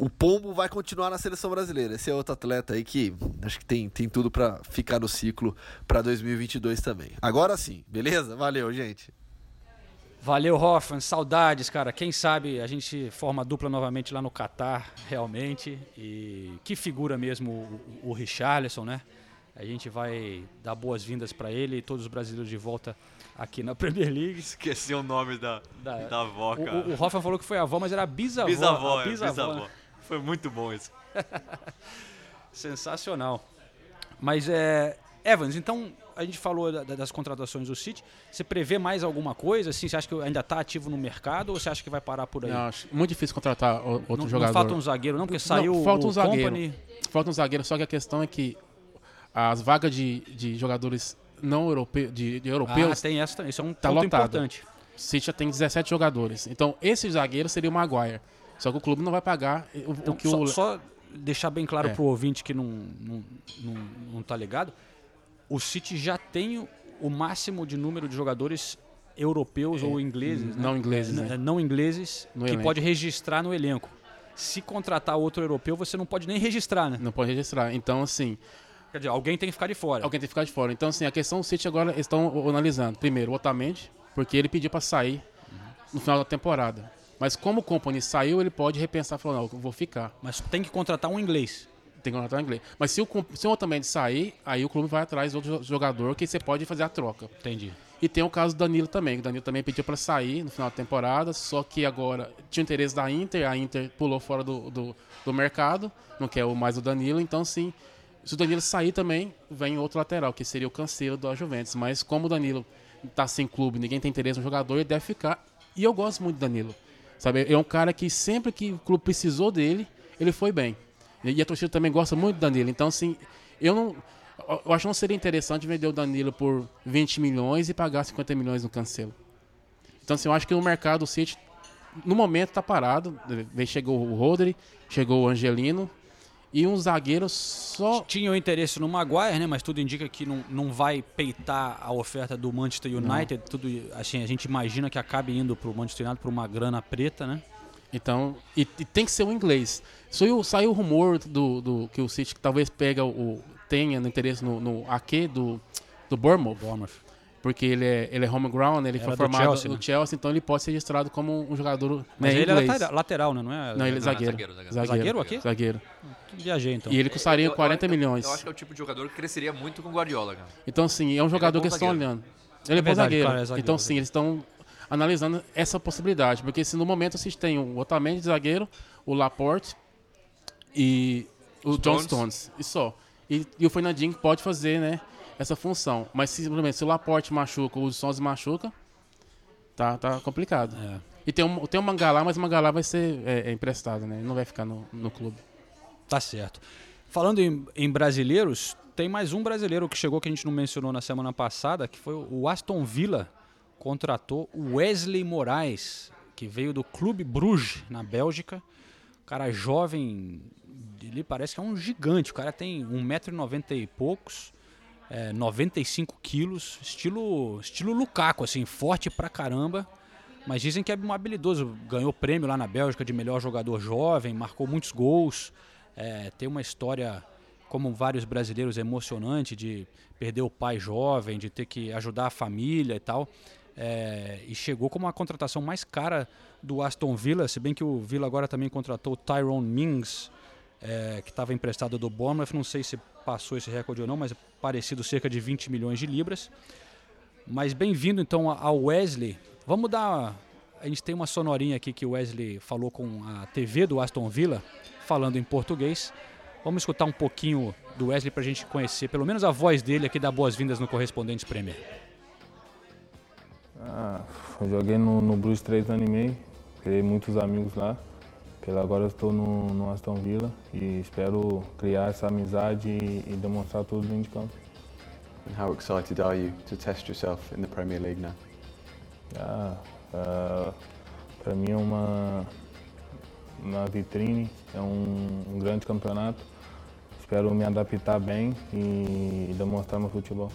Speaker 4: o Pombo vai continuar na seleção brasileira. Esse é outro atleta aí que acho que tem, tem tudo para ficar no ciclo para 2022 também. Agora sim, beleza? Valeu, gente.
Speaker 1: Valeu, Hoffman. Saudades, cara. Quem sabe a gente forma dupla novamente lá no Catar, realmente. E que figura mesmo o, o Richarlison, né? A gente vai dar boas-vindas para ele e todos os brasileiros de volta aqui na Premier League.
Speaker 2: Esqueci o nome da,
Speaker 1: Da-
Speaker 2: da avó, cara.
Speaker 1: o, o Hoffman falou que foi a avó, mas era a bisavó.
Speaker 2: bisavó,
Speaker 1: a
Speaker 2: é,
Speaker 1: bisavó,
Speaker 2: bisavó.
Speaker 1: né?
Speaker 2: Foi muito bom isso.
Speaker 1: Sensacional. Mas é. Evans, então a gente falou da- da- das contratações do City. Você prevê mais alguma coisa? Assim, você acha que ainda está ativo no mercado ou você acha que vai parar por aí?
Speaker 3: Não, acho muito difícil contratar o- outro
Speaker 1: não,
Speaker 3: jogador.
Speaker 1: não falta um zagueiro, não, porque
Speaker 3: Não,
Speaker 1: saiu
Speaker 3: falta um
Speaker 1: o
Speaker 3: zagueiro.
Speaker 1: Company.
Speaker 3: Falta um zagueiro, só que a questão é que as vagas de, de jogadores não europeus, de, de
Speaker 1: Ah,
Speaker 3: europeus,
Speaker 1: tem essa também. Isso é um
Speaker 3: Tá
Speaker 1: ponto
Speaker 3: lotado.
Speaker 1: importante.
Speaker 3: o City já tem 17 jogadores. Então, esse zagueiro seria o Maguire. Só que o clube não vai pagar o, o
Speaker 1: Então,
Speaker 3: que
Speaker 1: só,
Speaker 3: o.
Speaker 1: só deixar bem claro
Speaker 3: É.
Speaker 1: pro ouvinte que não, não, não, não tá ligado, o City já tem o- o máximo de número de jogadores europeus ou ingleses, né?
Speaker 3: É, não ingleses,
Speaker 1: N-
Speaker 3: né?
Speaker 1: não ingleses,
Speaker 3: No
Speaker 1: que
Speaker 3: elenco.
Speaker 1: pode registrar no elenco. Se contratar outro europeu, você não pode nem registrar, né?
Speaker 3: Não pode registrar. Então, assim,
Speaker 1: Quer dizer, alguém tem que ficar de fora.
Speaker 3: alguém tem que ficar de fora. Então, assim, a questão do City agora estão analisando. Primeiro, o Otamendi, porque ele pediu para sair no final da temporada. Mas como o Company saiu, ele pode repensar e falar, não, eu vou ficar.
Speaker 1: Mas tem que contratar um inglês.
Speaker 3: Tem que contratar em inglês. Mas se o, se o Otamendi sair, aí o clube vai atrás de outro jo- jogador que você pode fazer a troca.
Speaker 1: Entendi.
Speaker 3: E tem o caso do Danilo também. O Danilo também pediu para sair no final da temporada, só que agora tinha interesse da Inter, a Inter pulou fora do, do, do mercado, não quer mais o Danilo, então sim. Se o Danilo sair também, vem outro lateral, que seria o Cancelo da Juventus. Mas como o Danilo tá sem clube, ninguém tem interesse no jogador, ele deve ficar. E eu gosto muito do Danilo. Sabe, é um cara que sempre que o clube precisou dele, ele foi bem. E a torcida também gosta muito do Danilo. Então, assim, eu não. Eu acho que não seria interessante vender o Danilo por 20 milhões e pagar 50 milhões no Cancelo. Então, assim, eu acho que no mercado o City, no momento, tá parado. Chegou o Rodri, chegou o Angelino. E um zagueiro só.
Speaker 1: Tinha o interesse no Maguire, né? Mas tudo indica que não, não vai peitar a oferta do Manchester United. Tudo, assim, a gente imagina que acabe indo pro Manchester United por uma grana preta, né?
Speaker 3: Então, e, e tem que ser um inglês. Saiu, saiu o rumor do, do que o City talvez pega o, tenha no interesse no, no AQ do, do Bournemouth,
Speaker 1: Bournemouth.
Speaker 3: Porque ele é, ele é home ground, ele
Speaker 1: Era
Speaker 3: foi
Speaker 1: do
Speaker 3: formado
Speaker 1: Chelsea,
Speaker 3: no
Speaker 1: né?
Speaker 3: Chelsea, então ele pode ser registrado como um jogador
Speaker 1: Mas
Speaker 3: né,
Speaker 1: ele
Speaker 3: inglês.
Speaker 1: é lateral, né? Não é?
Speaker 3: Não, ele é
Speaker 2: Não,
Speaker 3: zagueiro.
Speaker 2: zagueiro, zagueiro.
Speaker 1: Zagueiro aqui?
Speaker 3: Zagueiro.
Speaker 1: Viajei, então.
Speaker 3: E ele custaria
Speaker 2: Eu- eu-
Speaker 3: 40
Speaker 2: eu-
Speaker 3: milhões.
Speaker 2: Eu acho que é o tipo de jogador que cresceria muito com o Guardiola, cara.
Speaker 3: Então, assim, é um jogador
Speaker 2: bom
Speaker 3: que eles estão
Speaker 2: zagueiro.
Speaker 3: olhando. Ele é, bom
Speaker 1: verdade,
Speaker 3: zagueiro.
Speaker 1: cara, é zagueiro,
Speaker 3: Então, sim,
Speaker 1: zagueiro.
Speaker 3: eles estão analisando essa possibilidade. Porque se no momento vocês têm o Otamendi de zagueiro, o Laporte e o John
Speaker 2: Stones.
Speaker 3: Stones. E só. E, e o Fernandinho pode fazer, né, essa função. Mas simplesmente, se o Laporte machuca ou o Stones machuca, tá, tá complicado.
Speaker 1: É.
Speaker 3: E tem, um, tem o Mangalá, mas o Mangalá vai ser é, é emprestado, né? Ele não vai ficar no, no clube.
Speaker 1: Tá certo. Falando em, em brasileiros, tem mais um brasileiro que chegou que a gente não mencionou na semana passada, que foi o Aston Villa. Contratou o Wesley Moraes, que veio do Clube Bruges, na Bélgica. Cara jovem, ele parece que é um gigante. O cara tem 1,90m e poucos, é, 95 quilos, estilo, estilo Lukaku, assim, forte pra caramba. Mas dizem que é um habilidoso. Ganhou prêmio lá na Bélgica de melhor jogador jovem, marcou muitos gols. É, tem uma história, como vários brasileiros, emocionante de perder o pai jovem, de ter que ajudar a família e tal. É, e chegou como a contratação mais cara do Aston Villa, se bem que o Villa agora também contratou o Tyrone Mings, é, que estava emprestado do Bournemouth. Não sei se passou esse recorde ou não, mas é parecido cerca de 20 milhões de libras. Mas bem-vindo então ao Wesley. Vamos dar. A gente tem uma sonorinha aqui que o Wesley falou com a TV do Aston Villa, falando em português. Vamos escutar um pouquinho do Wesley para a gente conhecer, pelo menos a voz dele aqui, dar boas-vindas no Correspondentes Premier.
Speaker 5: Ah, eu joguei no, no Bruges três anos e meio, criei muitos amigos lá. Pela agora eu estou no, no Aston Villa e espero criar essa amizade e, e demonstrar tudo dentro de campo.
Speaker 6: And how excited are you to test yourself in the Premier League now?
Speaker 5: Ah, ah, Para mim é uma, uma vitrine, é um, um grande campeonato. Espero me adaptar bem e, e demonstrar meu futebol.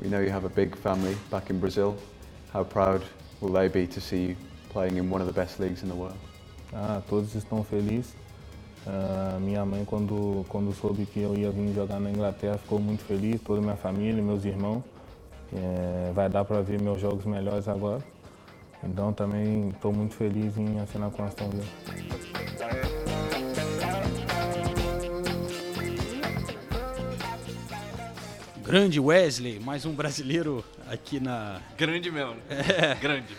Speaker 6: We know you have a big family back in Brazil. How proud will they be to see you playing in one of the best leagues in the world?
Speaker 5: Ah, todos estão felizes. Ah, minha mãe, quando, quando soube que eu ia vir jogar na Inglaterra, ficou muito feliz. Toda minha família, meus irmãos. Eh, vai dar para ver meus jogos melhores agora. Então também estou muito feliz em assinar com a Aston Villa.
Speaker 1: grande Wesley, mais um brasileiro aqui na.
Speaker 2: Grande mesmo.
Speaker 1: É.
Speaker 2: Grande.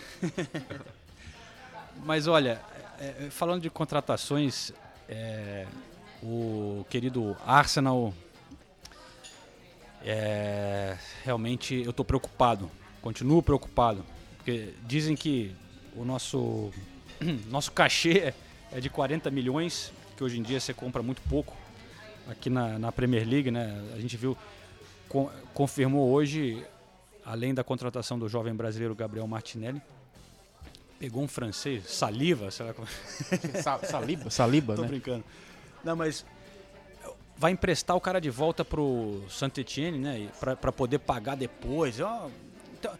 Speaker 1: Mas olha, é, é, falando de contratações, é, o querido Arsenal. é, realmente eu estou preocupado, continuo preocupado, porque dizem que o nosso nosso cachê é de 40 milhões, que hoje em dia você compra muito pouco aqui na, na Premier League, né? A gente viu, con- confirmou hoje, além da contratação do jovem brasileiro Gabriel Martinelli, pegou um francês, Saliva, sei lá como
Speaker 3: Sa- Saliba? Saliba,
Speaker 1: Tô
Speaker 3: né?
Speaker 1: brincando. Não, mas vai emprestar o cara de volta pro Saint-Etienne, né? Pra, pra poder pagar depois. Ó, então,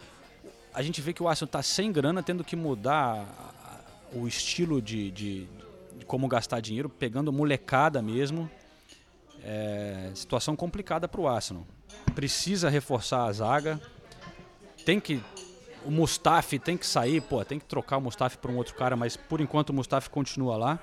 Speaker 1: a gente vê que o Arsenal tá sem grana, tendo que mudar o estilo de, de- de como gastar dinheiro, pegando molecada mesmo. É, situação complicada pro Arsenal. Precisa reforçar a zaga. Tem que o Mustafi tem que sair, pô, tem que trocar o Mustafi por um outro cara, mas por enquanto o Mustafi continua lá.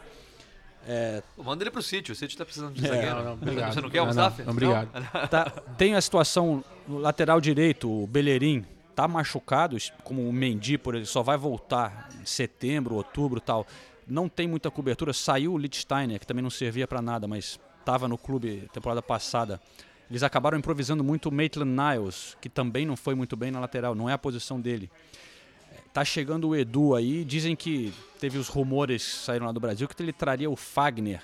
Speaker 1: É,
Speaker 2: Manda ele pro City, o City tá precisando de
Speaker 1: É,
Speaker 2: zagueiro.
Speaker 3: não, não, obrigado.
Speaker 2: Você não quer o
Speaker 3: Não, não,
Speaker 2: Mustafi?
Speaker 3: não, obrigado.
Speaker 1: tá- tem a situação no lateral direito, o Bellerin tá machucado, como o Mendy, por exemplo, só vai voltar em setembro, outubro, tal. Não tem muita cobertura. Saiu o Lichtsteiner, que também não servia para nada, mas estava no clube temporada passada. Eles acabaram improvisando muito o Maitland Niles, que também não foi muito bem na lateral, não é a posição dele. Tá chegando o Edu aí, dizem que teve os rumores que saíram lá do Brasil que ele traria o Fagner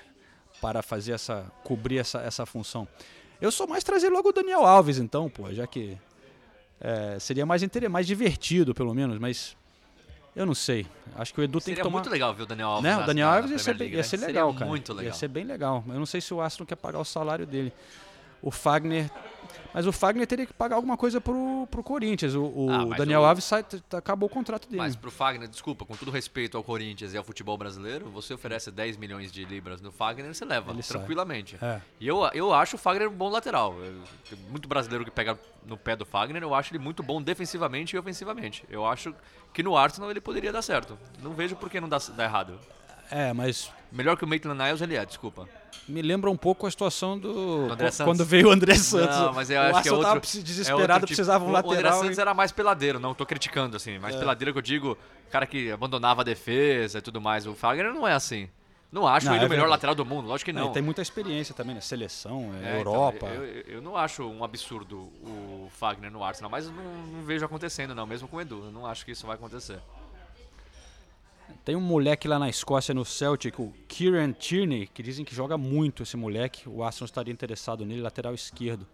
Speaker 1: para fazer essa cobrir essa, essa função. Eu sou mais trazer logo o Daniel Alves então, pô, já que é, seria mais mais divertido pelo menos, mas eu não sei. Acho que o Edu tem
Speaker 2: Seria
Speaker 1: que tomar
Speaker 2: muito legal ver o Daniel Alves
Speaker 1: né? O Daniel Alves ia ser,
Speaker 2: League,
Speaker 1: ia
Speaker 2: né?
Speaker 1: ser
Speaker 2: Seria
Speaker 1: legal, cara.
Speaker 2: muito legal.
Speaker 1: Ia ser bem legal. Eu não sei se o Astro quer pagar o salário dele. O Fagner. Mas o Fagner teria que pagar alguma coisa pro, pro Corinthians. O, o
Speaker 2: Ah,
Speaker 1: Daniel
Speaker 2: o-
Speaker 1: Alves sai- acabou o contrato dele.
Speaker 2: Mas pro Fagner, desculpa, com todo respeito ao Corinthians e ao futebol brasileiro, você oferece 10 milhões de libras no Fagner, você leva,
Speaker 1: Ele
Speaker 2: tranquilamente.
Speaker 1: É.
Speaker 2: E eu, eu acho o Fagner um bom lateral. Tem muito brasileiro que pega no pé do Fagner, eu acho ele muito bom defensivamente e ofensivamente. Eu acho que no Arsenal ele poderia dar certo. Não vejo por que não dá, dá errado.
Speaker 1: É, mas
Speaker 2: Melhor que o Maitland Niles ele é, desculpa.
Speaker 1: me lembra um pouco a situação do.
Speaker 2: André Santos.
Speaker 1: Quando veio o André Santos.
Speaker 2: Não, mas eu
Speaker 1: o
Speaker 2: acho que é outro. é
Speaker 1: precis-
Speaker 2: outro
Speaker 1: desesperado,
Speaker 2: tipo-
Speaker 1: precisava um
Speaker 2: o- O André
Speaker 1: lateral.
Speaker 2: Santos
Speaker 1: e-
Speaker 2: era mais peladeiro, não tô criticando, assim. Mais peladeiro que eu digo, cara que abandonava a defesa e tudo mais. O Fagner não é assim. Não acho
Speaker 1: Não,
Speaker 2: ele
Speaker 1: é
Speaker 2: o melhor
Speaker 1: verdade.
Speaker 2: lateral do mundo, lógico que
Speaker 1: Não, ele tem muita experiência também, né? Seleção, é,
Speaker 2: É, então,
Speaker 1: Europa.
Speaker 2: eu, eu- eu não acho um absurdo o Fagner no Arsenal, mas não, não vejo acontecendo, não, mesmo com o Edu. Eu não acho que isso vai acontecer.
Speaker 1: Tem um moleque lá na Escócia, no Celtic, o Kieran Tierney, que dizem que joga muito esse moleque. O Arsenal estaria interessado nele, lateral esquerdo.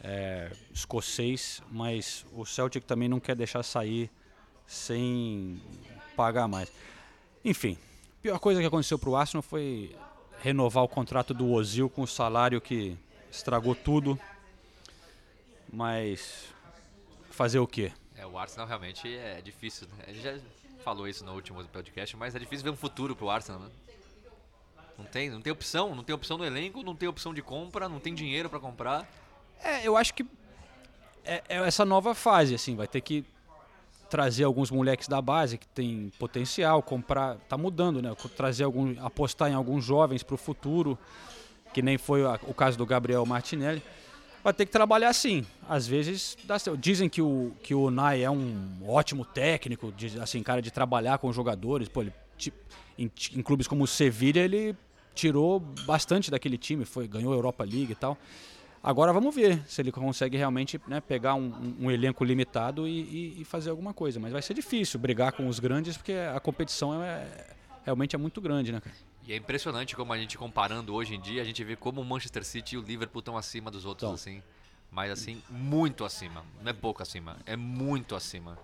Speaker 1: É, escocês, mas o Celtic também não quer deixar sair sem pagar mais. Enfim, a pior coisa que aconteceu pro Arsenal foi renovar o contrato do Ozil com o salário que estragou tudo. Mas fazer o quê?
Speaker 2: É, o Arsenal realmente é difícil, né? Já falou isso no último podcast, mas é difícil ver um futuro pro Arsenal, né? Não tem, não tem opção, não tem opção no elenco, não tem opção de compra, não tem dinheiro pra comprar.
Speaker 1: É, eu acho que é, é essa nova fase, assim, vai ter que trazer alguns moleques da base que tem potencial, comprar, tá mudando, né? Trazer algum, apostar em alguns jovens para o futuro, que nem foi o caso do Gabriel Martinelli. Vai ter que trabalhar assim. Às vezes. Dizem que o que o Nai é um ótimo técnico, de, assim, cara de trabalhar com jogadores. Pô, ele, em, em clubes como o Sevilla ele tirou bastante daquele time, foi ganhou a Europa League e tal. Agora vamos ver se ele consegue realmente né, pegar um, um- um elenco limitado e, e- e fazer alguma coisa. Mas vai ser difícil brigar com os grandes porque a competição é, realmente é muito grande, né, cara?
Speaker 2: E é impressionante como a gente comparando hoje em dia, a gente vê como o Manchester City e o Liverpool estão acima dos outros, assim. Mas assim, muito acima. Não é pouco acima, é muito acima.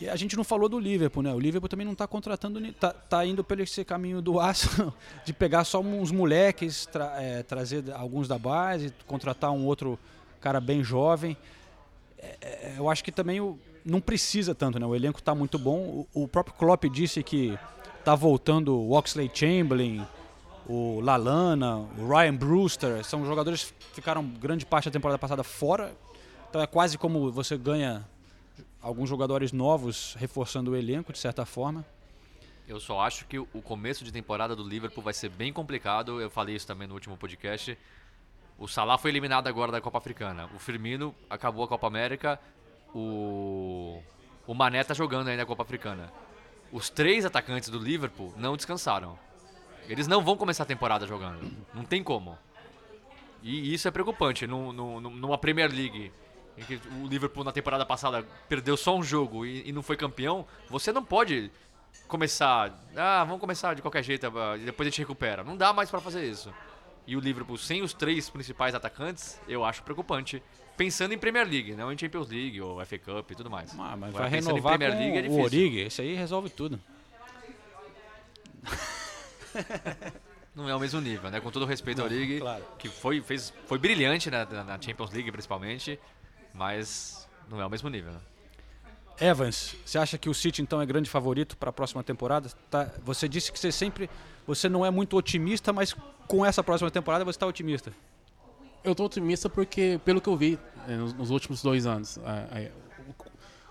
Speaker 1: E a gente não falou do Liverpool, né? O Liverpool também não está contratando, tá, tá indo pelo esse caminho do Arsenal, de pegar só uns moleques, tra- é, trazer alguns da base, contratar um outro cara bem jovem. É, é, eu acho que também o, não precisa tanto, né? O elenco está muito bom. O, o próprio Klopp disse que tá voltando o Oxley Chamberlain, o Lalana, o Ryan Brewster, são jogadores que ficaram grande parte da temporada passada fora. Então é quase como você ganha alguns jogadores novos reforçando o elenco de certa forma.
Speaker 2: Eu só acho que o começo de temporada do Liverpool vai ser bem complicado. Eu falei isso também no último podcast. O Salah foi eliminado agora da Copa Africana. O Firmino acabou a Copa América. O, o Mané tá jogando ainda a Copa Africana. Os três atacantes do Liverpool não descansaram. Eles não vão começar a temporada jogando. Não tem como. E isso é preocupante. Num- num- num- Numa Premier League, em que o Liverpool na temporada passada perdeu só um jogo e, e não foi campeão, você não pode começar. Ah, vamos começar de qualquer jeito ah, depois a gente recupera. Não dá mais pra fazer isso. E o Liverpool sem os três principais atacantes, eu acho preocupante. Pensando em Premier League, não em Champions League ou FA Cup e tudo mais.
Speaker 1: Ah, mas
Speaker 2: Agora,
Speaker 1: vai
Speaker 2: pensando em
Speaker 1: renovar
Speaker 2: Premier League é
Speaker 1: o. Origi. Esse aí resolve tudo.
Speaker 2: Não é o mesmo nível, né? Com todo o respeito ao League,
Speaker 1: claro.
Speaker 2: que foi, fez, foi brilhante na, na- na Champions League principalmente, mas não é o mesmo nível, né?
Speaker 1: Evans, você acha que o City então é grande favorito para a próxima temporada? Tá, você disse que você sempre, você não é muito otimista, mas com essa próxima temporada você está otimista.
Speaker 3: Eu tô otimista porque, pelo que eu vi eh, nos, nos últimos dois anos, a-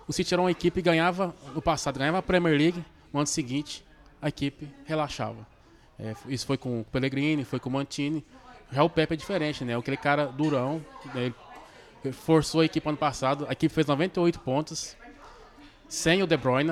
Speaker 3: o, City era uma equipe que ganhava, no passado, ganhava a Premier League, no ano seguinte a equipe relaxava. Isso foi com o Pellegrini, foi com o Mantini. Já o Pepe é diferente, né? Aquele cara durão, né? ele- ele forçou a equipe ano passado, a equipe fez 98 pontos, sem o De Bruyne,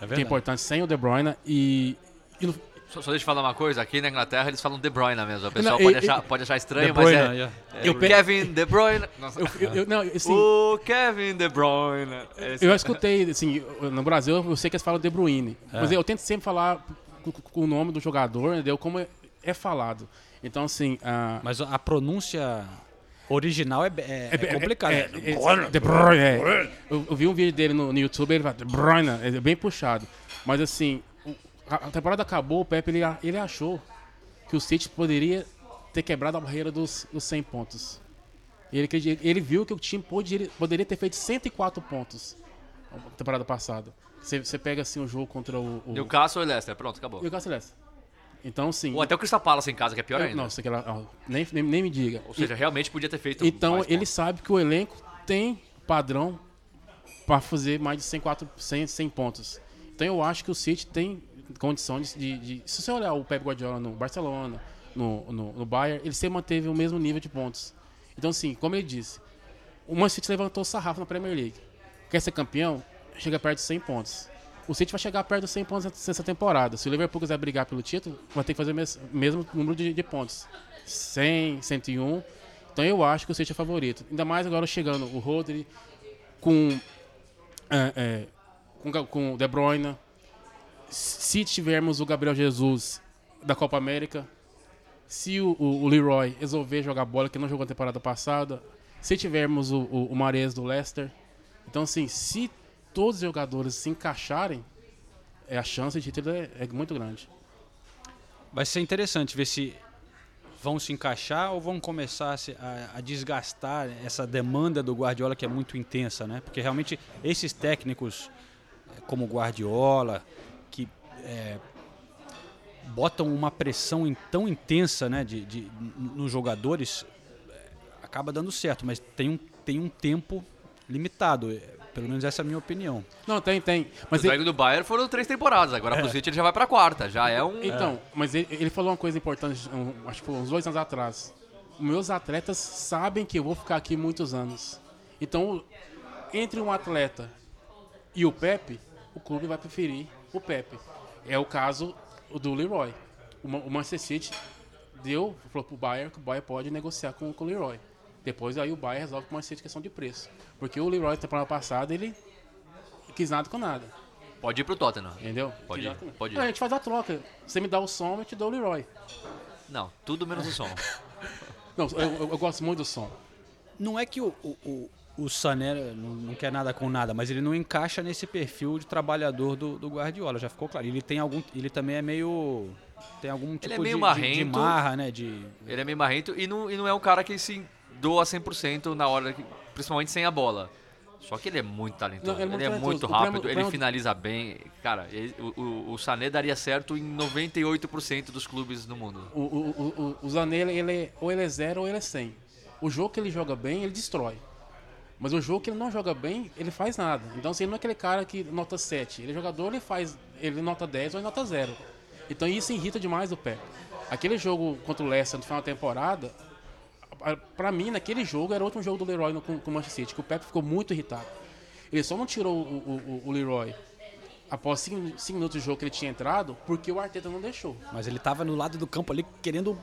Speaker 1: É
Speaker 3: que é importante, sem o De Bruyne, e, e no-
Speaker 2: Só, só deixa eu falar uma coisa, aqui na Inglaterra eles falam De Bruyne mesmo. O pessoal
Speaker 3: Não,
Speaker 2: pode,
Speaker 3: e-
Speaker 2: achar,
Speaker 3: e-
Speaker 2: pode achar estranho,
Speaker 1: De
Speaker 2: mas
Speaker 1: Bruyne,
Speaker 2: é,
Speaker 1: yeah.
Speaker 2: é
Speaker 3: Eu
Speaker 2: Kevin De Bruyne. Nossa.
Speaker 3: eu, eu, eu- não, assim,
Speaker 2: o Kevin De Bruyne. Esse-
Speaker 3: Eu escutei, assim, no Brasil eu sei que eles falam De Bruyne,
Speaker 1: É.
Speaker 3: mas eu tento sempre falar com, com o nome do jogador, entendeu? Como é, é falado. Então, assim, a,
Speaker 1: Mas a pronúncia original é, é, é complicada.
Speaker 3: É, é, De Bruyne, é. Eu, eu vi um vídeo dele no, no YouTube, ele fala De Bruyne, é bem puxado. Mas, assim, a, temporada acabou, o Pepe, ele, ele achou que o City poderia ter quebrado a barreira dos, dos 100 pontos. Ele, ele viu que o time poderia, poderia ter feito 104 pontos na temporada passada. Você, você pega, assim, o jogo contra o... o
Speaker 2: Newcastle e Leicester, pronto, acabou.
Speaker 3: e o Celeste. Então, sim.
Speaker 2: Ou até o Crystal Palace em casa, que é pior ainda.
Speaker 3: Lá, ó, nem, nem, nem me diga.
Speaker 2: Ou seja, realmente podia ter feito
Speaker 3: Então
Speaker 2: mais
Speaker 3: ele
Speaker 2: pontos.
Speaker 3: sabe que o elenco tem padrão para fazer mais de 100, 100, 100 pontos. Então eu acho que o City tem condições de, de- Se você olhar o Pep Guardiola no Barcelona, no, no, no Bayern, ele sempre manteve o mesmo nível de pontos. Então, assim, como ele disse, o Man City levantou o sarrafo na Premier League. Quer ser campeão? Chega perto de 100 pontos. O City vai chegar perto dos 100 pontos nessa temporada. Se o Liverpool quiser brigar pelo título, vai ter que fazer o mes- mesmo número de, de pontos. 100, 101. Então eu acho que o City é favorito. Ainda mais agora chegando o Rodri com, é, é, com, com De Bruyne. Se tivermos o Gabriel Jesus da Copa América, se o, o, o Leroy resolver jogar bola, que não jogou na temporada passada, se tivermos o, o, o Mahrez do Leicester. Então, assim, se todos os jogadores se encaixarem, é, a chance de título é, é muito grande.
Speaker 1: Vai ser interessante ver se vão se encaixar ou vão começar a, a- desgastar essa demanda do Guardiola que é muito intensa, né? Porque realmente esses técnicos eh, como Guardiola que eh, botam uma pressão in- tão intensa, né, de, de- nos jogadores eh, acaba dando certo, mas tem um tem um tempo limitado. eh, Pelo menos essa é a minha opinião.
Speaker 3: Não, tem, tem. Mas
Speaker 2: o Dragão do Bayern foram três temporadas, agora pro City ele já vai pra quarta, já é um...
Speaker 3: Então, mas ele, ele falou uma coisa importante, um, acho que foi uns dois anos atrás. Meus atletas sabem que eu vou ficar aqui muitos anos. Então, entre um atleta e o Pepe, o clube vai preferir o Pepe. É o caso do Leroy. O, Ma- o Manchester City deu, falou pro Bayern que o Bayern pode negociar com, com o Leroy. Depois aí o Bayern resolve com o Manchester City questão de preço. Porque o Leroy, temporada passada, ele quis nada com nada.
Speaker 2: Pode ir pro Tottenham.
Speaker 3: Entendeu?
Speaker 2: Pode
Speaker 3: Quis
Speaker 2: ir, pode ir.
Speaker 3: Não, a gente faz a troca. Você me dá o som, eu te dou o Leroy.
Speaker 2: Não, tudo menos o som.
Speaker 3: Não, eu, eu- eu gosto muito do som.
Speaker 1: Não é que o, o, o, o Sané não, não quer nada com nada, mas ele não encaixa nesse perfil de trabalhador do, do Guardiola, já ficou claro. Ele tem algum. Ele também é meio. Tem algum tipo
Speaker 2: é meio
Speaker 1: de, de- de,
Speaker 2: marrento.
Speaker 1: marra, né? De,
Speaker 2: Ele é meio marrento e não, e não é um cara que se doa 100% na hora, que- principalmente sem a bola. Só que ele é muito talentoso.
Speaker 3: Não, ele é muito
Speaker 2: ele é muito
Speaker 3: problema-
Speaker 2: rápido, ele
Speaker 3: problema-
Speaker 2: finaliza bem. Cara, ele- o, o, o Sané daria certo em 98% dos clubes do mundo.
Speaker 3: O, o, o, o- o Zané, ele, ele é, ou ele é zero ou ele é 100. O jogo que ele joga bem, ele destrói. Mas o jogo que ele não joga bem, ele faz nada. Então, assim, ele não é aquele cara que nota 7. Ele é jogador, ele faz. Ele nota 10 ou ele nota 0. Então isso irrita demais o pé. Aquele jogo contra o Leicester no final da temporada, a- pra mim, naquele jogo, era o último jogo do Leroy com, com o Manchester City, que o Pepe ficou muito irritado. Ele só não tirou o- o- o Leroy após 5 minutos de jogo que ele tinha entrado, porque o Arteta não deixou.
Speaker 1: Mas ele tava no lado do campo ali querendo.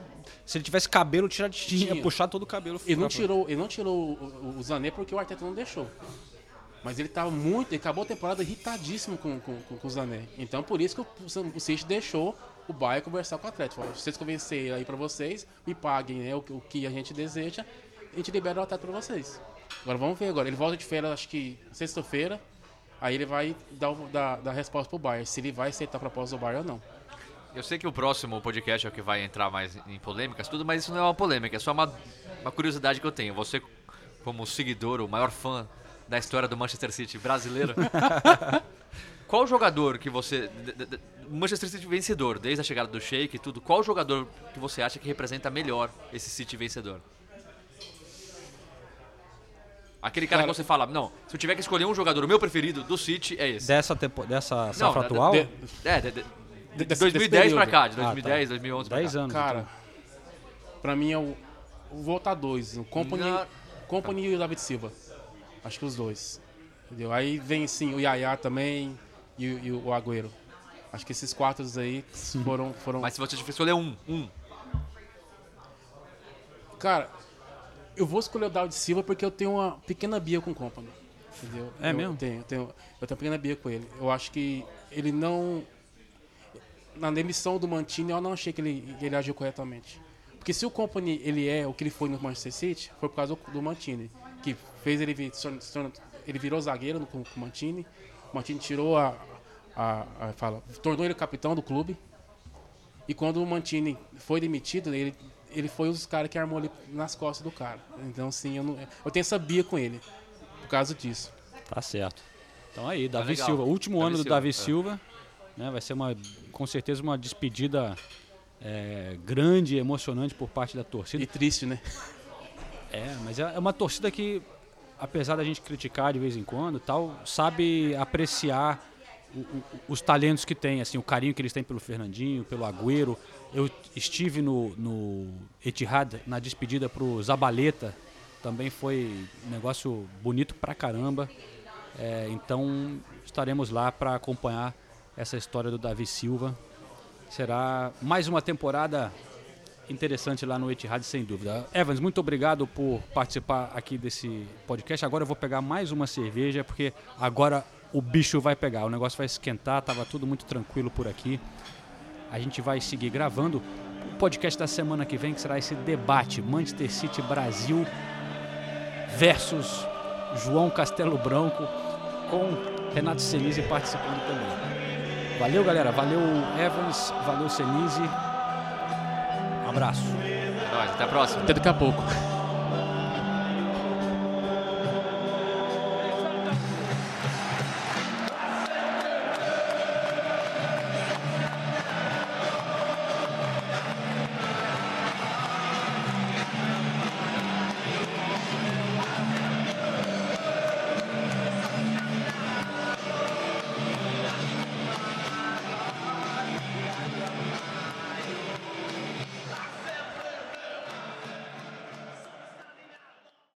Speaker 1: Se ele tivesse cabelo, tirar, tinha
Speaker 3: Tinha.
Speaker 1: puxado todo o cabelo.
Speaker 3: Ele não tirou, ele não tirou o, o, Zané porque o Arteta não deixou. Mas ele tava muito. Ele acabou a temporada irritadíssimo com, com, com, com o Zané. Então por isso que o, o City deixou o Bayern conversar com o Atlético. Falou, se vocês convencerem aí pra vocês, me paguem né, o, que- o que a gente deseja, a gente libera o Atlético pra vocês. Agora vamos ver agora. Ele volta de feira, acho que sexta-feira. Aí ele vai dar, dar, dar a resposta pro Bayern, se ele vai aceitar a proposta do Bayern ou não.
Speaker 2: Eu sei que o próximo podcast é o que vai entrar mais em polêmicas, tudo, mas isso não é uma polêmica, é só uma, uma curiosidade que eu tenho. Você, como seguidor, o maior fã da história do Manchester City brasileiro, qual jogador que você. Manchester City vencedor, desde a chegada do Sheik e tudo, qual jogador que você acha que representa melhor esse City vencedor? Aquele cara,
Speaker 3: Cara,
Speaker 2: que você fala, não, se eu tiver que escolher um jogador, o meu preferido do City é esse.
Speaker 1: Dessa, tempo, dessa safra
Speaker 2: da-
Speaker 1: atual?
Speaker 2: de- é, de, de, de
Speaker 3: De- desse-
Speaker 2: 2010
Speaker 3: desse
Speaker 2: pra cá, de
Speaker 1: Ah, tá.
Speaker 2: 2010, 2011 pra
Speaker 1: 10
Speaker 2: cá.
Speaker 1: anos.
Speaker 3: Cara,
Speaker 1: então.
Speaker 3: pra mim é o. o Vou botar dois. O Company,
Speaker 2: Na-
Speaker 3: Company e o David Silva. Acho que os dois. Entendeu? Aí vem sim o Yaya também e, o- e o Agüero. Acho que esses quatro aí foram. foram...
Speaker 2: Mas se você tiver que escolher um, um.
Speaker 3: Cara, eu vou escolher o David Silva porque eu tenho uma pequena bia com o Company. Entendeu?
Speaker 1: É
Speaker 3: eu
Speaker 1: mesmo?
Speaker 3: Tenho, tenho, eu tenho uma pequena bia com ele. Eu acho que ele não. Na demissão do Mantini, eu não achei que ele, ele agiu corretamente. Porque se o Company ele é o que ele foi no Manchester City, foi por causa do, do Mantini. Que fez ele vir. Ele virou zagueiro no, com o Mantini. O Mantini tirou a, a, a- Fala. Tornou ele capitão do clube. E quando o Mantini foi demitido, ele, ele foi os caras que armou ali nas costas do cara. Então, sim, eu, não, eu tenho essa bia com ele. Por causa disso.
Speaker 1: Tá certo. Então aí, Davi
Speaker 2: legal.
Speaker 1: Silva. Último
Speaker 2: Davi
Speaker 1: ano do
Speaker 2: Silva,
Speaker 1: Davi
Speaker 2: é.
Speaker 1: Silva. Né, vai ser uma, com certeza uma despedida é, grande e emocionante por parte da torcida.
Speaker 3: E triste, né?
Speaker 1: É, mas é é uma torcida que, apesar da gente criticar de vez em quando, tal, sabe apreciar os talentos que tem, assim, o carinho que eles têm pelo Fernandinho, pelo Agüero. Eu estive no, no Etihad na despedida pro Zabaleta, também foi um negócio bonito pra caramba. É, então estaremos lá para acompanhar essa história do Davi Silva. Será mais uma temporada interessante lá no Etihad, sem dúvida. Evans, muito obrigado por participar aqui desse podcast. Agora eu vou pegar mais uma cerveja, porque agora o bicho vai pegar, o negócio vai esquentar, tava tudo muito tranquilo por aqui. A gente vai seguir gravando o podcast da semana que vem, que será esse debate Manchester City Brasil versus João Castelo Branco, com Renato Senise participando também. Valeu, galera. Valeu, Evans. Valeu, Senise. Um abraço.
Speaker 2: É até a próxima.
Speaker 3: Até daqui a pouco.